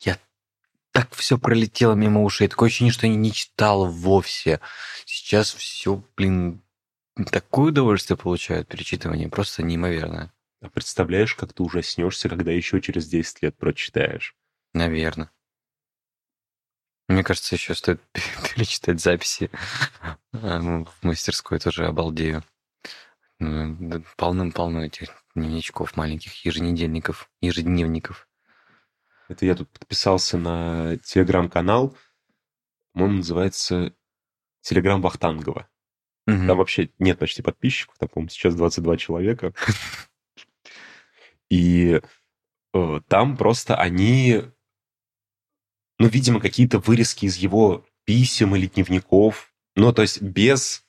Я так все пролетело мимо ушей. Такое ощущение, что я не читал вовсе. Сейчас все, блин, такое удовольствие получаю от перечитывания. Просто неимоверное. А представляешь, как ты ужаснешься, когда еще через 10 лет прочитаешь? Наверное. Мне кажется, еще стоит перечитать записи А, в мастерской, тоже обалдею. Полным-полно этих дневничков маленьких, еженедельников, ежедневников. Это я тут подписался на телеграм-канал, по-моему, называется Телеграм Вахтангова. Мгм. Там вообще нет почти подписчиков, там, по-моему, сейчас 22 человека. И э, там просто они, ну, видимо, какие-то вырезки из его писем или дневников, ну, то есть без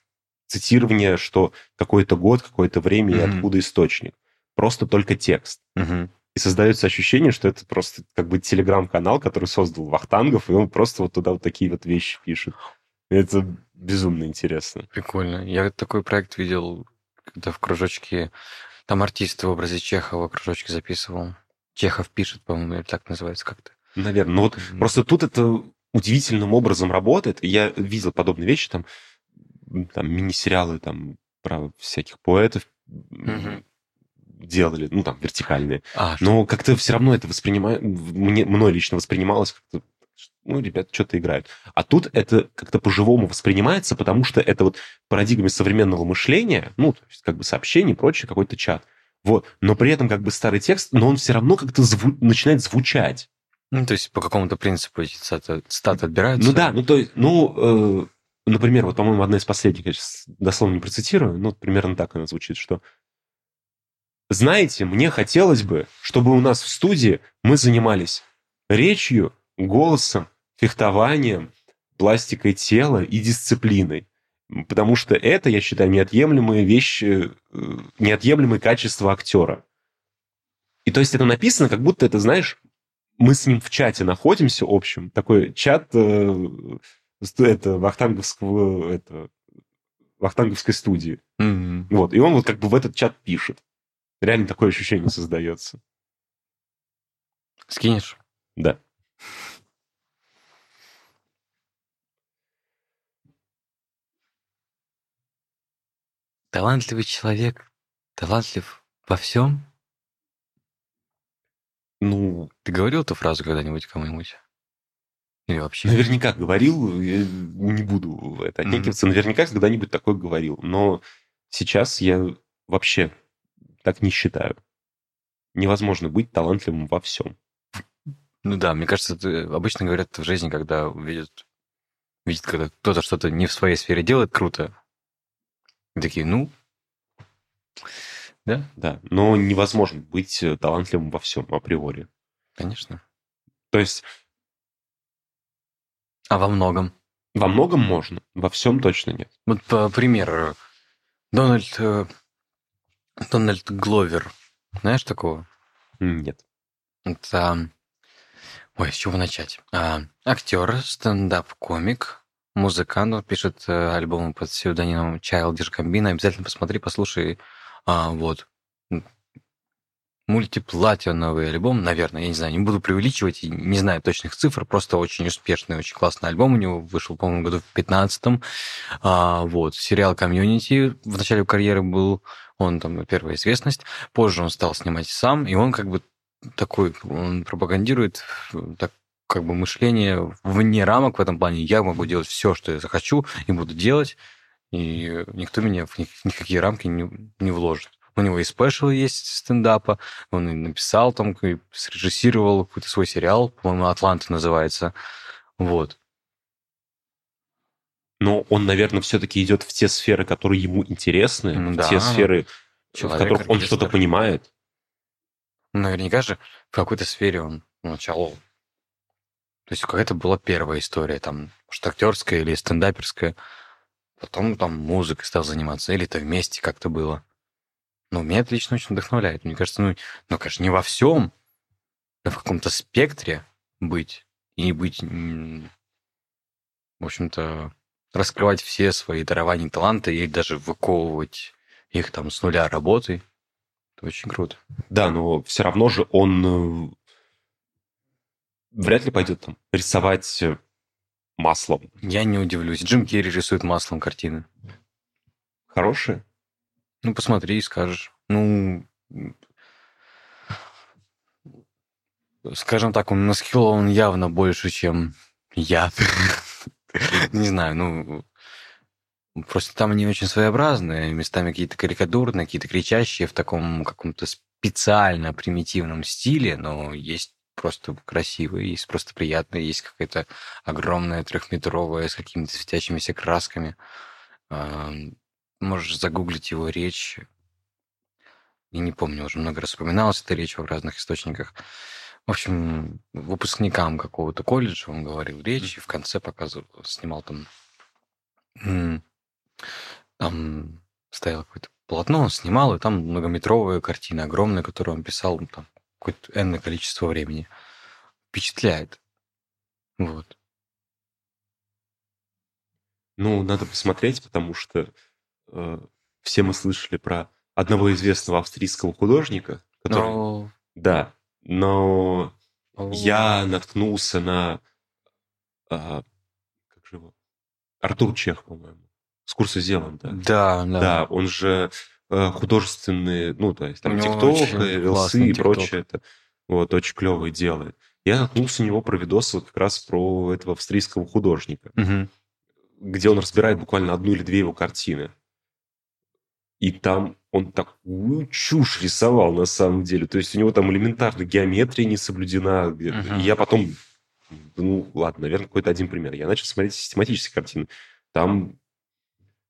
цитирования, что какой-то год, какое-то время и Мгм. откуда источник. Просто только текст. Мгм. И создается ощущение, что это просто как бы телеграм-канал, который создал Вахтангов, и он просто вот туда вот такие вот вещи пишет. И Это безумно интересно. Прикольно. Я такой проект видел, когда в кружочке... Там артист в образе Чехова кружочке записывал. Чехов пишет, по-моему, или так называется как-то. Наверное. Но вот Мгм. просто тут это удивительным образом работает. И Я видел подобные вещи, там, там мини-сериалы там, про всяких поэтов Мгм. делали, ну, там, вертикальные. А, Но как-то все равно это воспринимает, мне, мной лично воспринималось как-то, ну, ребята что-то играют. А тут это как-то по-живому воспринимается, потому что это вот парадигме современного мышления, ну, то есть как бы сообщение и прочее, какой-то чат. Вот. Но при этом как бы старый текст, но он все равно как-то зву- начинает звучать. Ну, то есть по какому-то принципу эти статы, статы отбираются? Ну да, ну то есть, ну, э, например, вот, по-моему, одна из последних, я сейчас дословно не процитирую, ну, примерно так она звучит, что знаете, мне хотелось бы, чтобы у нас в студии мы занимались речью, голосом, фехтованием, пластикой тела и дисциплиной. Потому что это, я считаю, неотъемлемые вещи, э, неотъемлемые качества актера. И то есть это написано, как будто это, знаешь, мы с ним в чате находимся общем, такой чат э, это, вахтанговского, это, вахтанговской студии. Мгм. Вот, и он вот как бы в этот чат пишет. Реально такое ощущение создается. Скинешь? Да. Талантливый человек, талантлив во всем. Ну, Ты говорил эту фразу когда-нибудь кому-нибудь? Или вообще? наверняка говорил, я не буду это отнекиваться, наверняка когда-нибудь такое говорил. Но сейчас я вообще так не считаю. Невозможно быть талантливым во всем. Ну да, мне кажется, это обычно говорят в жизни, когда видят, видят, когда кто-то что-то не в своей сфере делает круто. И такие, ну, да, Да, но невозможно быть э, талантливым во всем априори. конечно. То есть А во многом. во многом можно, во всем точно нет. Вот, по примеру, Дональд, э, Дональд Гловер. Знаешь такого? Нет. Это... Ой, с чего начать? А, актер, стендап-комик, музыкант, он пишет э, альбомы под псевдонимом Childish Gambino. Обязательно посмотри, послушай. А, вот. Мультиплатиновый альбом, наверное, я не знаю, не буду преувеличивать, не знаю точных цифр, просто очень успешный, очень классный альбом у него вышел, по-моему, году в 15 а, вот, сериал «Community» в начале карьеры был, он там первая известность, позже он стал снимать сам, и он как бы такой, он пропагандирует так, как бы мышление вне рамок в этом плане. Я могу делать все, что я захочу, и буду делать, и никто меня в ни- никакие рамки не, не вложит. У него и special есть стендапа, он и написал там, и срежиссировал какой-то свой сериал, по-моему, «Атланта» называется. Вот. Но он, наверное, все-таки идет в те сферы, которые ему интересны, М, в да. те сферы, в Человек которых он что-то понимает. Ну, Наверняка же в какой-то сфере он начал. То есть какая-то была первая история, там, может, актерская или стендаперская. Потом там музыкой стал заниматься, или это вместе как-то было. Ну, меня это лично очень вдохновляет. Мне кажется, ну, ну, конечно, не во всем, но в каком-то спектре быть и быть, в общем-то, раскрывать все свои дарования и таланты и даже выковывать их там с нуля работой. Это очень круто. Да, но все равно же он э, вряд ли пойдет там рисовать э, маслом. Я не удивлюсь. Джим Керри рисует маслом картины. Хорошие? Ну, посмотри и скажешь. Ну, скажем так, он на скилл он явно больше, чем я. Не знаю, ну, просто там они очень своеобразные, местами какие-то карикатурные, какие-то кричащие в таком каком-то специально примитивном стиле, но есть просто красивые, есть просто приятные, есть какая-то огромная трехметровая с какими-то светящимися красками. Можешь загуглить его речь. Я не помню, уже много раз вспоминалась эта речь в разных источниках. В общем, выпускникам какого-то колледжа он говорил речь, и в конце показывал, снимал там... Там стояло какое-то полотно, он снимал, и там многометровая картина огромная, которую он писал ну, там какое-то энное количество времени. Впечатляет. Вот. Ну, надо посмотреть, потому что все мы слышали про одного известного австрийского художника, который... Но... Да, но о, я наткнулся на... а, как же его? Артур Чех, по-моему. С курса Зеланда. Да, да. Да, он же э, художественные, ну, то есть там ТикТок, классный и прочее. Это, вот, очень клевый делает. Я наткнулся у него про видос вот как раз про этого австрийского художника, Мгм. где он разбирает буквально одну или две его картины. И там он такую чушь рисовал на самом деле. То есть у него там элементарно геометрия не соблюдена. И я потом, ну ладно, наверное, какой-то один пример. Я начал смотреть систематические картины. Там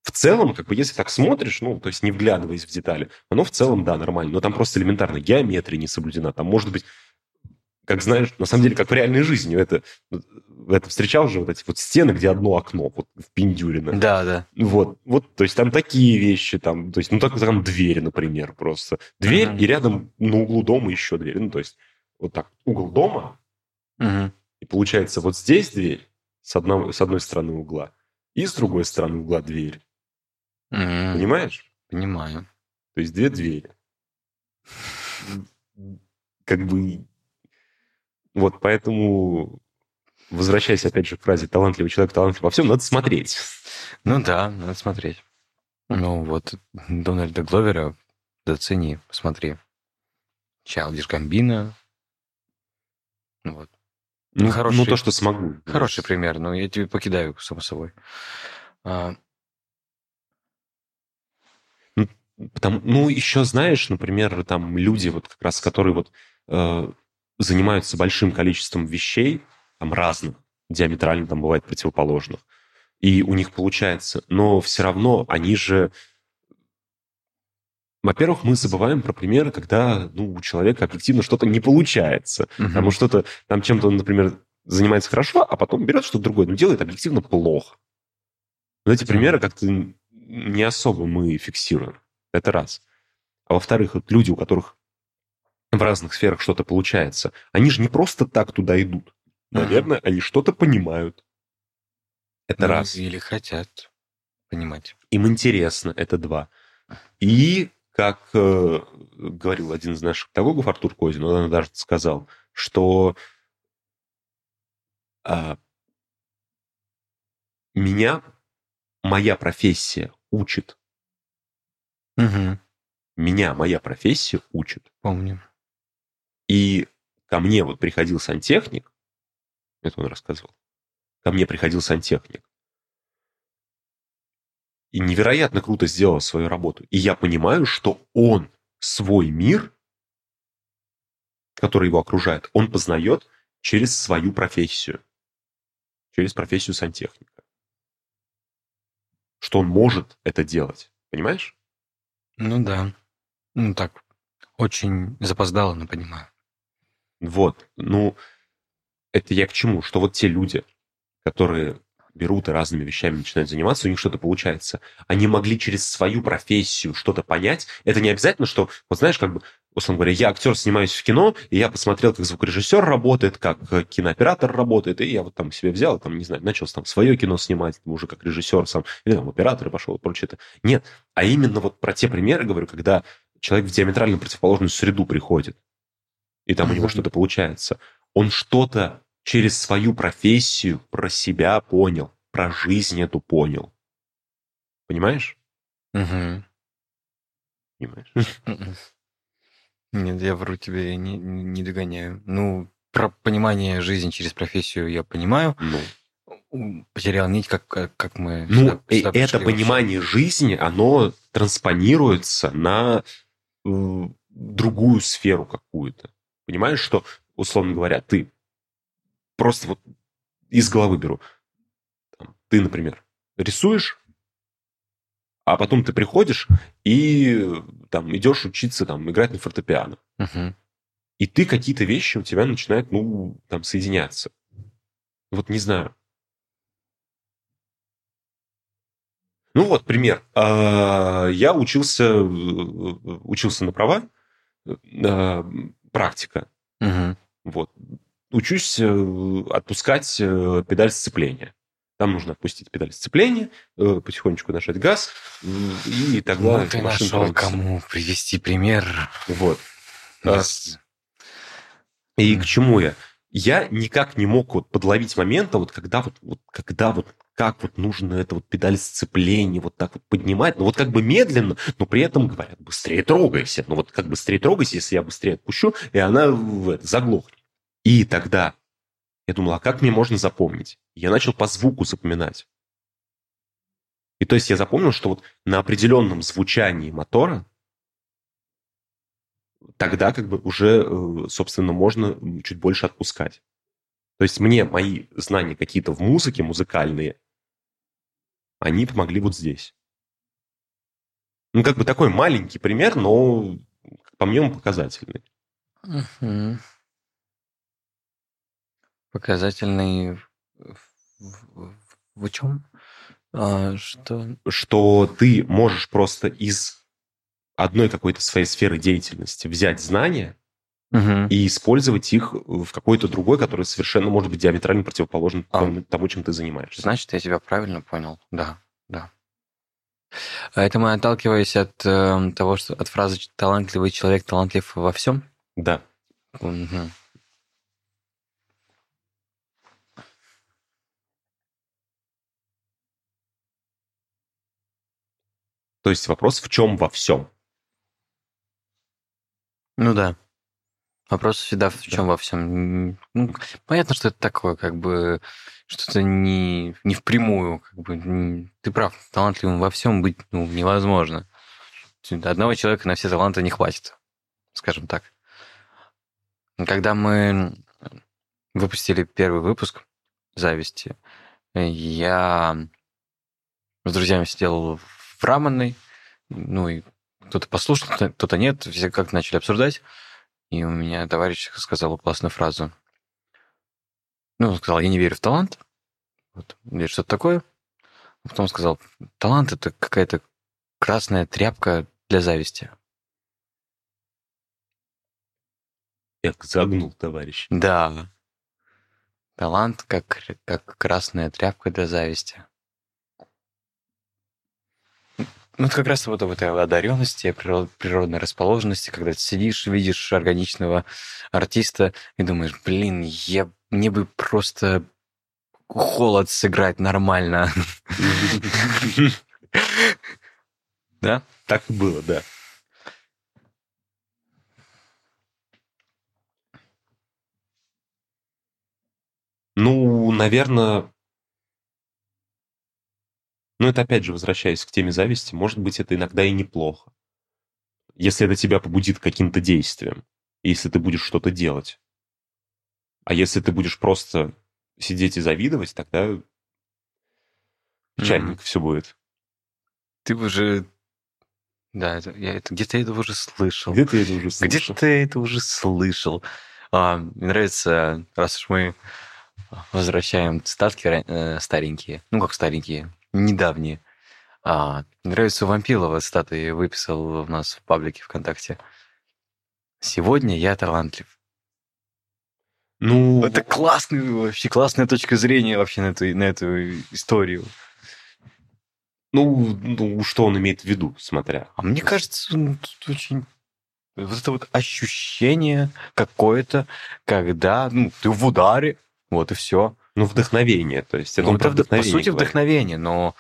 в целом, как бы, если так смотришь, ну, то есть не вглядываясь в детали, оно в целом, да, нормально. Но там просто элементарно геометрия не соблюдена. Там может быть, как знаешь, на самом деле, как в реальной жизни. Это, это встречал же вот эти вот стены, где одно окно, вот в Пиндюрино. Да, да. Вот, вот, то есть там такие вещи, там, то есть, ну, так, там дверь, например, просто. Дверь, Мгм. и рядом на углу дома еще дверь. Ну, то есть, вот так, угол дома, Мгм. и получается, вот здесь дверь с, одного, с одной стороны угла, и с другой стороны угла дверь. М, Понимаешь? Понимаю. То есть две двери. Как бы... Вот поэтому, возвращаясь опять же к фразе «талантливый человек, талантлив во всем», надо смотреть. Ну да, надо смотреть. Ну вот, Дональда Гловера зацени, посмотри. Чайлдиш Гамбина. Вот. Ну, Хороший- ну, то, что смогу. Хороший пример, но я тебе покидаю, само собой. А, Потому, ну, еще знаешь, например, там люди, вот как раз, которые вот э, занимаются большим количеством вещей, там разных, диаметрально там бывает противоположных, и у них получается, но все равно они же... Во-первых, мы забываем про примеры, когда ну, у человека объективно что-то не получается. мгм. Потому что-то там чем-то он, например, занимается хорошо, а потом берет что-то другое, но делает объективно плохо. Вот эти примеры как-то не особо мы фиксируем. Это раз. А во-вторых, вот люди, у которых в разных сферах что-то получается, они же не просто так туда идут. Наверное, они что-то понимают. Это Ну, раз. Или хотят понимать. Им интересно. Это два. И, как э, говорил один из наших педагогов, Артур Козин, он даже сказал, что а, меня моя профессия учит. Мгм. Меня моя профессия учит. Помню. И ко мне вот приходил сантехник, это он рассказывал, ко мне приходил сантехник, и невероятно круто сделал свою работу. И я понимаю, что он свой мир, который его окружает, он познает через свою профессию, через профессию сантехника. Что он может это делать, понимаешь? Ну да. Ну так, очень запоздало, но понимаю. Вот, ну, это я к чему? Что вот те люди, которые берут и разными вещами начинают заниматься, у них что-то получается. Они могли через свою профессию что-то понять. Это не обязательно, что, вот знаешь, как бы, условно говоря, я актер, снимаюсь в кино, и я посмотрел, как звукорежиссер работает, как кинооператор работает, и я вот там себе взял, там, не знаю, начал там свое кино снимать, уже как режиссер сам, или там оператор и пошел и прочее. -то. Нет, а именно вот про те примеры говорю, когда человек в диаметрально противоположную среду приходит, и там у него что-то получается. Он что-то через свою профессию про себя понял, про жизнь эту понял. Понимаешь? Угу. Понимаешь? Нет, я вру тебе, я не, не догоняю. Ну, про понимание жизни через профессию я понимаю. Ну, Потерял нить, как, как, как мы... ну сюда, сюда это понимание вообще. жизни, оно транспонируется на э, другую сферу какую-то. Понимаешь, что, условно говоря, ты просто вот из головы беру. Ты, например, рисуешь, а потом ты приходишь и там идешь учиться там играть на фортепиано. Угу. И ты какие-то вещи у тебя начинают, ну, там, соединяться. Вот не знаю. Ну вот, пример. А, я учился, учился на права, а, практика. Угу. Вот учусь э, отпускать э, педаль сцепления. Там нужно отпустить педаль сцепления, э, потихонечку нажать газ, и тогда... Ну, ты нашел кому привести пример. Вот. Yes. И к чему я? Я никак не мог вот подловить момента, вот когда вот, вот когда вот как вот нужно это вот педаль сцепления вот так вот поднимать, ну вот как бы медленно, но при этом говорят, быстрее трогайся. Ну вот как быстрее трогайся, если я быстрее отпущу, и она это, заглохнет. И тогда я думал, а как мне можно запомнить? Я начал по звуку запоминать. И то есть я запомнил, что вот на определенном звучании мотора тогда как бы уже, э, собственно, можно чуть больше отпускать. То есть мне мои знания какие-то в музыке, музыкальные, они помогли вот здесь. Ну, как бы такой маленький пример, но по мне он показательный. Угу. Показательный в, в, в чем? А, что? Что ты можешь просто из одной какой-то своей сферы деятельности взять знания угу. и использовать их в какой-то другой, который совершенно может быть диаметрально противоположен а. тому, чем ты занимаешься. Значит, я тебя правильно понял. Да, да. Это мы отталкиваясь от э, того, что от фразы "талантливый человек талантлив во всем". Да. Угу. То есть вопрос в чем во всем? Ну да. Вопрос всегда в чем да. во всем. Ну, понятно, что это такое, как бы что-то не, не впрямую. Как бы, не, ты прав, талантливым во всем быть ну, невозможно. Одного человека на все таланты не хватит, скажем так. Когда мы выпустили первый выпуск «Зависти», я с друзьями сидел в Раманной, ну и кто-то послушал, кто-то нет, все как начали обсуждать, и у меня товарищ сказал классную фразу. Ну, он сказал, я не верю в талант, вот, или что-то такое. А потом сказал, талант — это какая-то красная тряпка для зависти. Я загнул, товарищ. Да. Талант как, как красная тряпка для зависти. Ну, это как раз вот об этой одаренности, природной расположенности, когда ты сидишь, видишь органичного артиста и думаешь, блин, я, мне бы просто холод сыграть нормально. Да? Так и было, да. Ну, наверное, Но это, опять же, возвращаясь к теме зависти, может быть, это иногда и неплохо. Если это тебя побудит каким-то действиям, если ты будешь что-то делать. А если ты будешь просто сидеть и завидовать, тогда печальненько все будет. Ты уже... Да, это, я это, где-то это уже слышал. Где ты это уже слышал? Где ты это уже слышал? А, мне нравится, раз уж мы возвращаем цитатки э, старенькие, ну как старенькие, недавние. А, нравится Вампилова я выписал у нас в паблике ВКонтакте. «Сегодня я талантлив». Ну, Это классный, вообще классная точка зрения вообще на эту, на эту историю. ну, ну, что он имеет в виду, смотря. А мне кажется, ну, тут очень... Вот это вот ощущение какое-то, когда ну, ты в ударе, вот и все. Ну, вдохновение, то есть это Ну, про это, вд- по вдохновение сути, говорит. вдохновение, но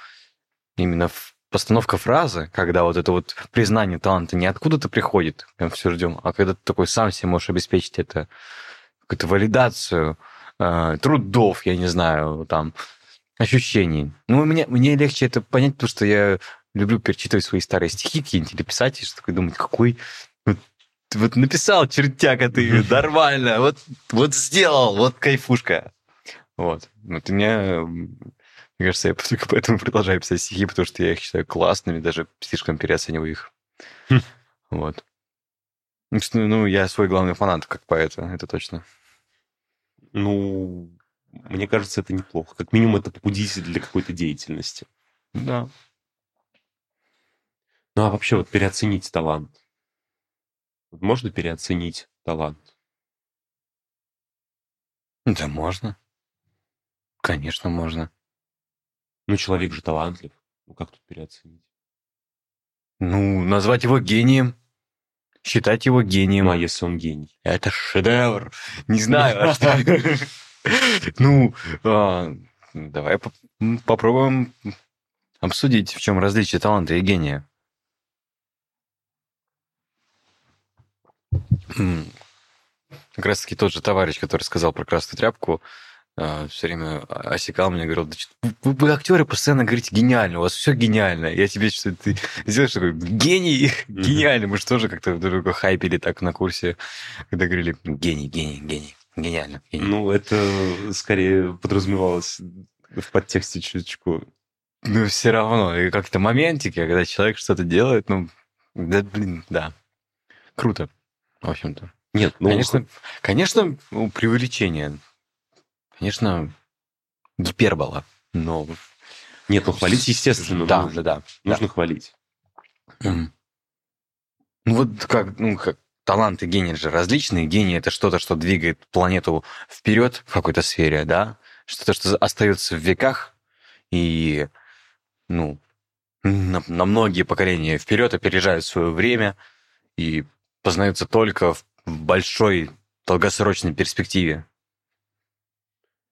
именно постановка фразы, когда вот это вот признание таланта не откуда-то приходит, прям все ждем, а когда ты такой сам себе можешь обеспечить это, какую-то валидацию э, трудов, я не знаю, там, ощущений. Ну, мне, мне легче это понять, потому что я люблю перечитывать свои старые стихи какие-нибудь или писать, и что такой думать, какой... Вот, вот написал, чертяка ты, нормально, вот, вот сделал, вот кайфушка. Вот. Вот у меня, мне кажется, я только поэтому продолжаю писать стихи, потому что я их считаю классными, даже слишком переоцениваю их. Хм. Вот. Ну, Ну, я свой главный фанат как поэта, это точно. Ну, мне кажется, это неплохо. Как минимум, это побудитель для какой-то деятельности. Да. Ну, а вообще, вот переоценить талант. Вот можно переоценить талант? Да можно. Конечно, можно. Ну, человек же талантлив. Ну, как тут переоценить? Ну, назвать его гением, считать его гением. Ну, а если он гений? Это шедевр. Не знаю. а? Ну, а, давай попробуем обсудить, в чем различие таланта и гения. Как раз таки тот же товарищ, который сказал про красную тряпку, все время осекал меня, говорил, да вы, вы, актеры, постоянно говорите гениально, у вас все гениально. Я тебе что ты сделаешь такой гений, гениально. Мы же тоже как-то друг друга хайпили так на курсе, когда говорили гений, гений, гений, гениально. гений». Ну, это скорее подразумевалось в подтексте чуточку. Ну, все равно, и как-то моментики, когда человек что-то делает, ну, да, блин, да. Круто, в общем-то. Нет, ну, конечно, конечно, ну, преувеличение. Конечно, гипербола, но... нет, ну, хвалить, естественно, Да, нужно. да, да. Нужно хвалить. Мгм. Ну, вот как, ну, как талант и гений же различные. Гений — это что-то, что двигает планету вперед в какой-то сфере, да? Что-то, что остается в веках и, ну, на, на многие поколения вперед опережают свое время и познаются только в большой долгосрочной перспективе,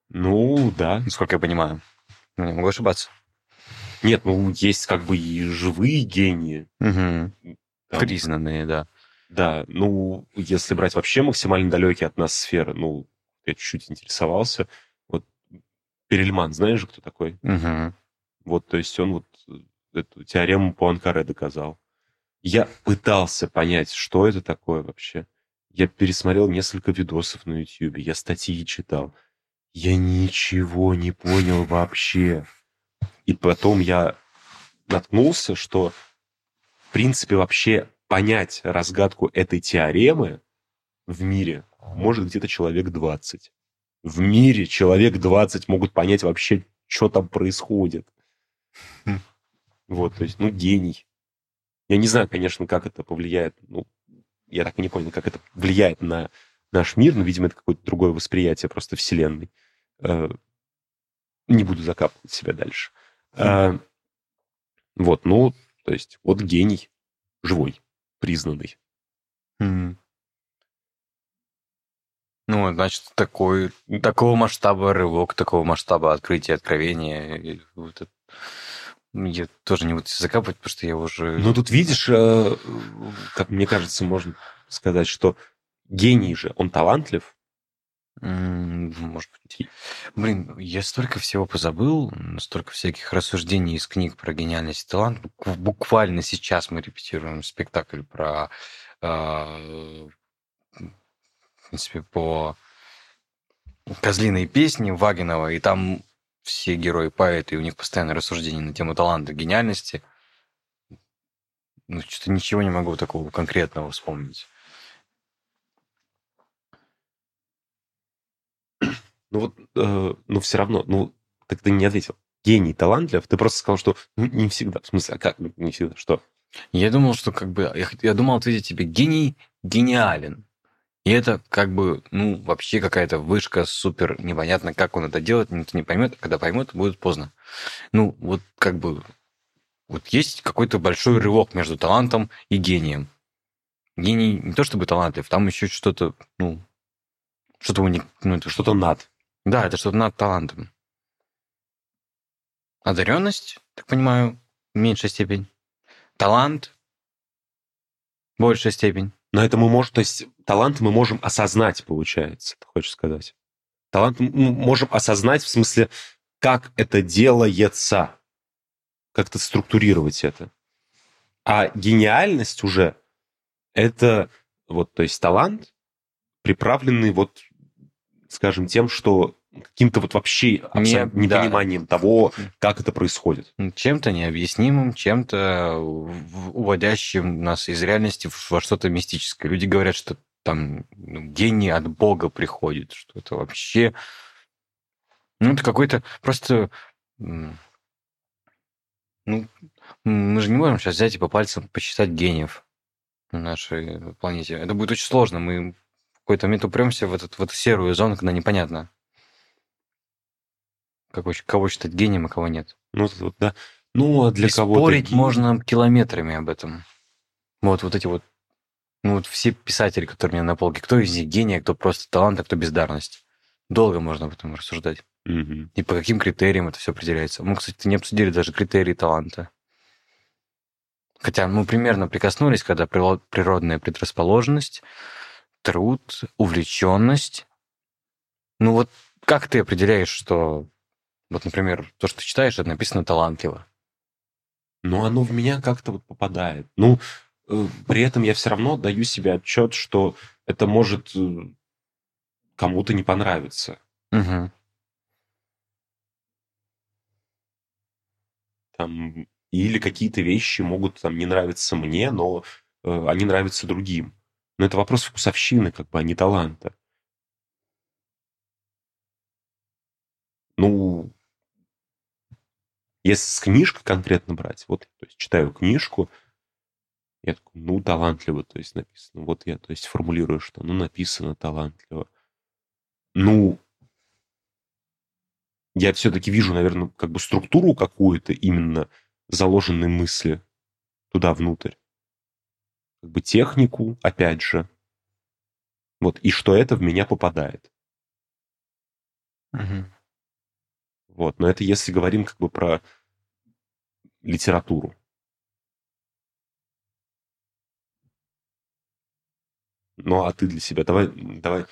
Ну, да. насколько я понимаю. Ну, Я могу ошибаться. Нет, ну, есть как бы и живые гении. Мгм. Там, Признанные, да. Да, ну, если брать вообще максимально далекие от нас сферы, ну, я чуть-чуть интересовался. Вот Перельман, знаешь же, кто такой? Мгм. Вот, то есть он вот э, эту теорему по Анкаре доказал. Я пытался понять, что это такое вообще. Я пересмотрел несколько видосов на YouTube, я статьи читал. Я ничего не понял вообще. И потом я наткнулся, что, в принципе, вообще понять разгадку этой теоремы в мире может где-то человек 20. В мире человек 20 могут понять вообще, что там происходит. Вот, то есть, ну, гений. Я не знаю, конечно, как это повлияет, ну, я так и не понял, как это влияет на наш мир, но, видимо, это какое-то другое восприятие просто Вселенной. Э, Не буду закапывать себя дальше. Э, Вот, ну, то есть, вот гений, живой, признанный. Ну, значит, такой, такого масштаба рывок, такого масштаба открытия, откровения. вот это- Я тоже не буду закапывать, потому что я уже... Ну, тут видишь, э, как мне кажется, можно сказать, что гений же, он талантлив, может быть. Блин, я столько всего позабыл, столько всяких рассуждений из книг про гениальность и талант. Буквально сейчас мы репетируем спектакль про, э, в принципе, по козлиной песни Вагинова, и там все герои поэты, и у них постоянно рассуждения на тему таланта, гениальности. Ну, что-то ничего не могу такого конкретного вспомнить. Ну вот, э, но все равно, ну, так ты не ответил. Гений талантлив, ты просто сказал, что ну, не всегда. В смысле, а как не всегда? Что? Я думал, что как бы... Я, я думал ответить тебе, гений гениален. И это как бы, ну, вообще какая-то вышка, супер непонятно, как он это делает, никто не поймет, а когда поймет, будет поздно. Ну, вот как бы, вот есть какой-то большой рывок между талантом и гением. Гений не то чтобы талантлив, там еще что-то, ну, что-то у них, ну, это что-то над. Да, это что-то над талантом. Одаренность, так понимаю, в меньшей степени. Талант, большая степень. Но это мы можем, то есть талант мы можем осознать, получается, ты хочешь сказать. Талант мы можем осознать в смысле, как это делается, как-то структурировать это. А гениальность уже это вот, то есть талант, приправленный вот, скажем, тем, что каким-то вот вообще не, непониманием да. того, как это происходит. Чем-то необъяснимым, чем-то уводящим нас из реальности во что-то мистическое. Люди говорят, что там ну, гений от Бога приходит, что это вообще... Ну, это какой-то просто... Ну, мы же не можем сейчас взять и по пальцам посчитать гениев на нашей планете. Это будет очень сложно. Мы в какой-то момент упремся в, этот, в эту серую зону, когда непонятно, какой, кого считать гением, а кого нет. Ну, да. Ну, а для и кого спорить можно километрами об этом. Вот, вот эти вот, ну, вот все писатели, которые у меня на полке, кто из них гений, а кто просто талант, а кто бездарность. Долго можно об этом рассуждать. Угу. И по каким критериям это все определяется. Мы, кстати, не обсудили даже критерии таланта. Хотя мы примерно прикоснулись, когда природная предрасположенность, труд, увлеченность. Ну вот как ты определяешь, что вот, например, то, что ты читаешь, это написано талантливо. Но оно в меня как-то вот попадает. Ну, э, при этом я все равно даю себе отчет, что это может э, кому-то не понравиться. Угу. Там, или какие-то вещи могут там не нравиться мне, но э, они нравятся другим. Но это вопрос вкусовщины, как бы, а не таланта. Ну, если с книжкой конкретно брать, вот то есть читаю книжку, я такой, ну, талантливо, то есть написано. Вот я, то есть формулирую, что, ну, написано талантливо. Ну, я все-таки вижу, наверное, как бы структуру какую-то именно заложенной мысли туда внутрь. Как бы технику, опять же. Вот, и что это в меня попадает. Угу. Вот. Но это если говорим как бы про литературу. Ну, а ты для себя, давай, давай.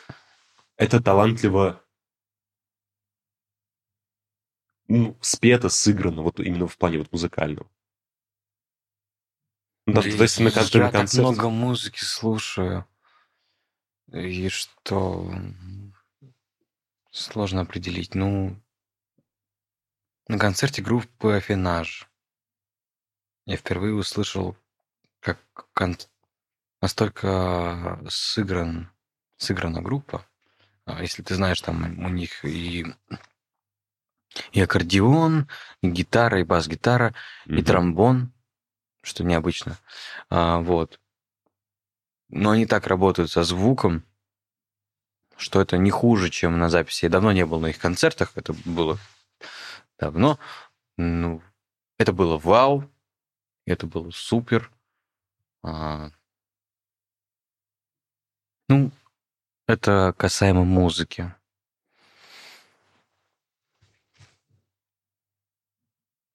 Это талантливо ну, спето, сыграно, вот именно в плане вот музыкального. Ну, да, то есть на, я на так много музыки слушаю, и что сложно определить. Ну, на концерте группы «Афинаж» я впервые услышал, как кон... настолько сыгран, сыграна группа. А, если ты знаешь, там у них и, и аккордеон, и гитара, и бас-гитара, mm-hmm. и тромбон, что необычно. А, вот. Но они так работают со звуком, что это не хуже, чем на записи. Я давно не был на их концертах, это было давно. Ну, это было вау, это было супер. А, ну, это касаемо музыки.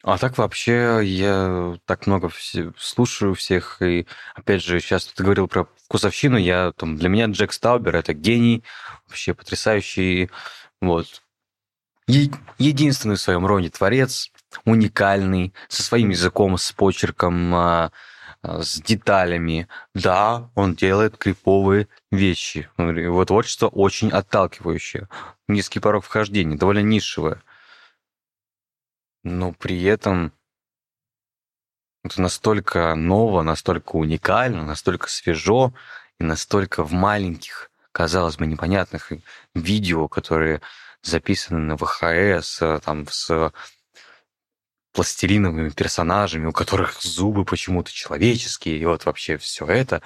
А так вообще я так много все, слушаю всех, и опять же, сейчас ты говорил про вкусовщину, я там, для меня Джек Стаубер это гений, вообще потрясающий Вот. Единственный в своем роде творец, уникальный, со своим языком, с почерком, а, а, с деталями. Да, он делает криповые вещи. Его творчество очень отталкивающее. Низкий порог вхождения, довольно нишевое. Но при этом это настолько ново, настолько уникально, настолько свежо и настолько в маленьких, казалось бы, непонятных видео, которые записаны на ВХС, э, там, с пластилиновыми персонажами, у которых зубы почему-то человеческие, и вот вообще все это.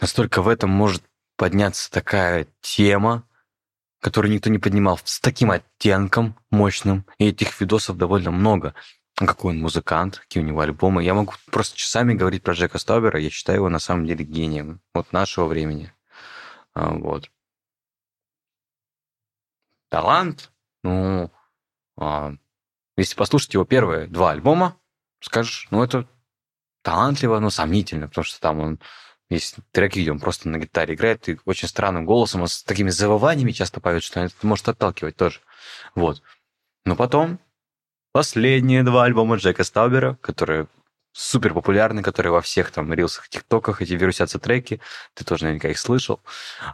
Настолько в этом может подняться такая тема, которую никто не поднимал, с таким оттенком мощным, и этих видосов довольно много. Какой он музыкант, какие у него альбомы. Я могу просто часами говорить про Джека Стобера, я считаю его на самом деле гением вот нашего времени. А, вот. Талант, ну, а, если послушать его первые два альбома, скажешь, ну, это талантливо, но сомнительно, потому что там он есть треки, где он просто на гитаре играет и очень странным голосом, он с такими завываниями часто поет, что это может отталкивать тоже. Вот. Но потом последние два альбома Джека Стаубера, которые супер популярны, которые во всех там рилсах, тиктоках, эти вирусятся треки, ты тоже наверняка их слышал.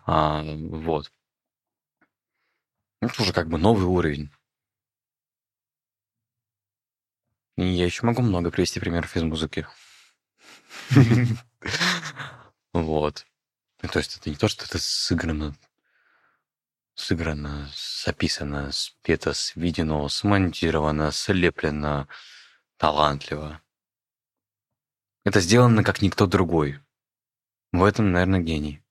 А, вот. Это уже как бы новый уровень. И я еще могу много привести примеров из музыки. Вот. То есть это не то, что это сыграно, сыграно, записано, спето, сведено, смонтировано, слеплено, талантливо. Это сделано как никто другой. В этом, наверное, гений.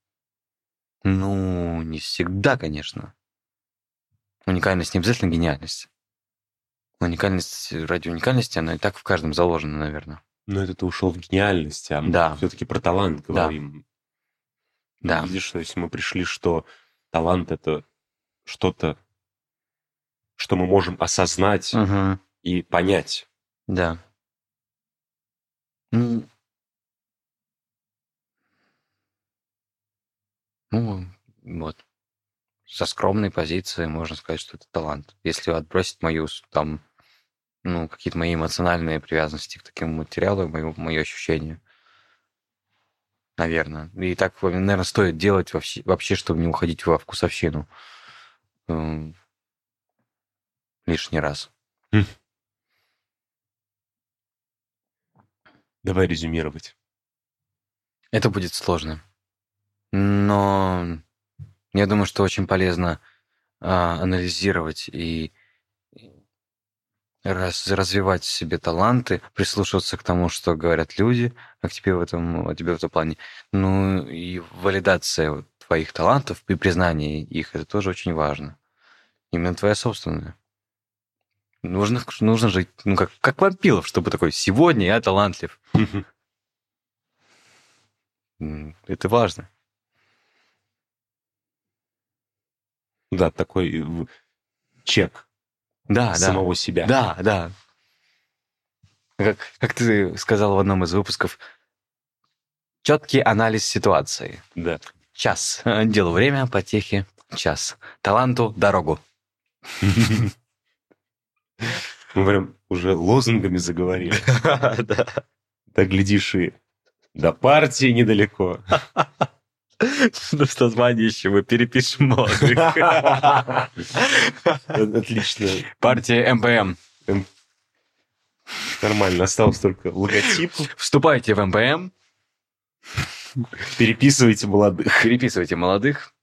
Ну, не всегда, конечно. Уникальность не обязательно гениальность. Уникальность ради уникальности, она и так в каждом заложена, наверное. Но это ты ушел в гениальность, а Да. все-таки про талант говорим. Да. Видишь, что если мы пришли, что талант это что-то, что мы можем осознать Мгм. и понять. Да. Ну, ну, вот. Со скромной позиции можно сказать, что это талант. Если отбросить мою, там, ну, какие-то мои эмоциональные привязанности к таким материалам, мои, мои ощущения. Наверное. И так, наверное, стоит делать вообще, вообще чтобы не уходить во вкусовщину. М, Лишний раз. Давай резюмировать. Это будет сложно. Но я думаю, что очень полезно а, анализировать и раз, развивать в себе таланты, прислушиваться к тому, что говорят люди о тебе в этом, о тебе в этом плане. Ну и валидация твоих талантов и признание их, это тоже очень важно. Именно твоя собственная. Нужно, нужно жить, ну, как, как вампилов, чтобы такой, сегодня я талантлив. Это важно. Да, такой э, чек Да, да. самого себя. Да, да. Как, как ты сказал в одном из выпусков, четкий анализ ситуации. Да. Час. Делу время, потехи. Час. Таланту дорогу. Мы прям уже лозунгами заговорили. Да. Так глядишь и до партии недалеко. Ну что, звание еще мы перепишем молодых. Отлично. Партия МПМ. Нормально. Осталось только логотип. Вступайте в МПМ, Переписывайте молодых. переписывайте молодых.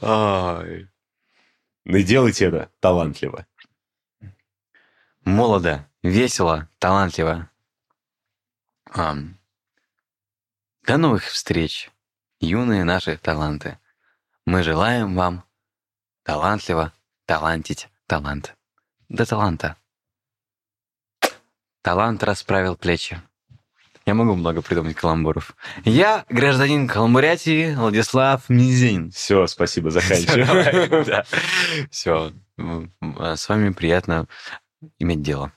Ну и делайте это талантливо. Молодо, весело, талантливо. До новых встреч, юные наши таланты. Мы желаем вам талантливо талантить талант. До таланта. Талант расправил плечи. Я могу много придумать каламбуров. Я гражданин Каламбурятии Владислав Мизин. Все, спасибо, заканчиваем. Все. С вами приятно иметь дело.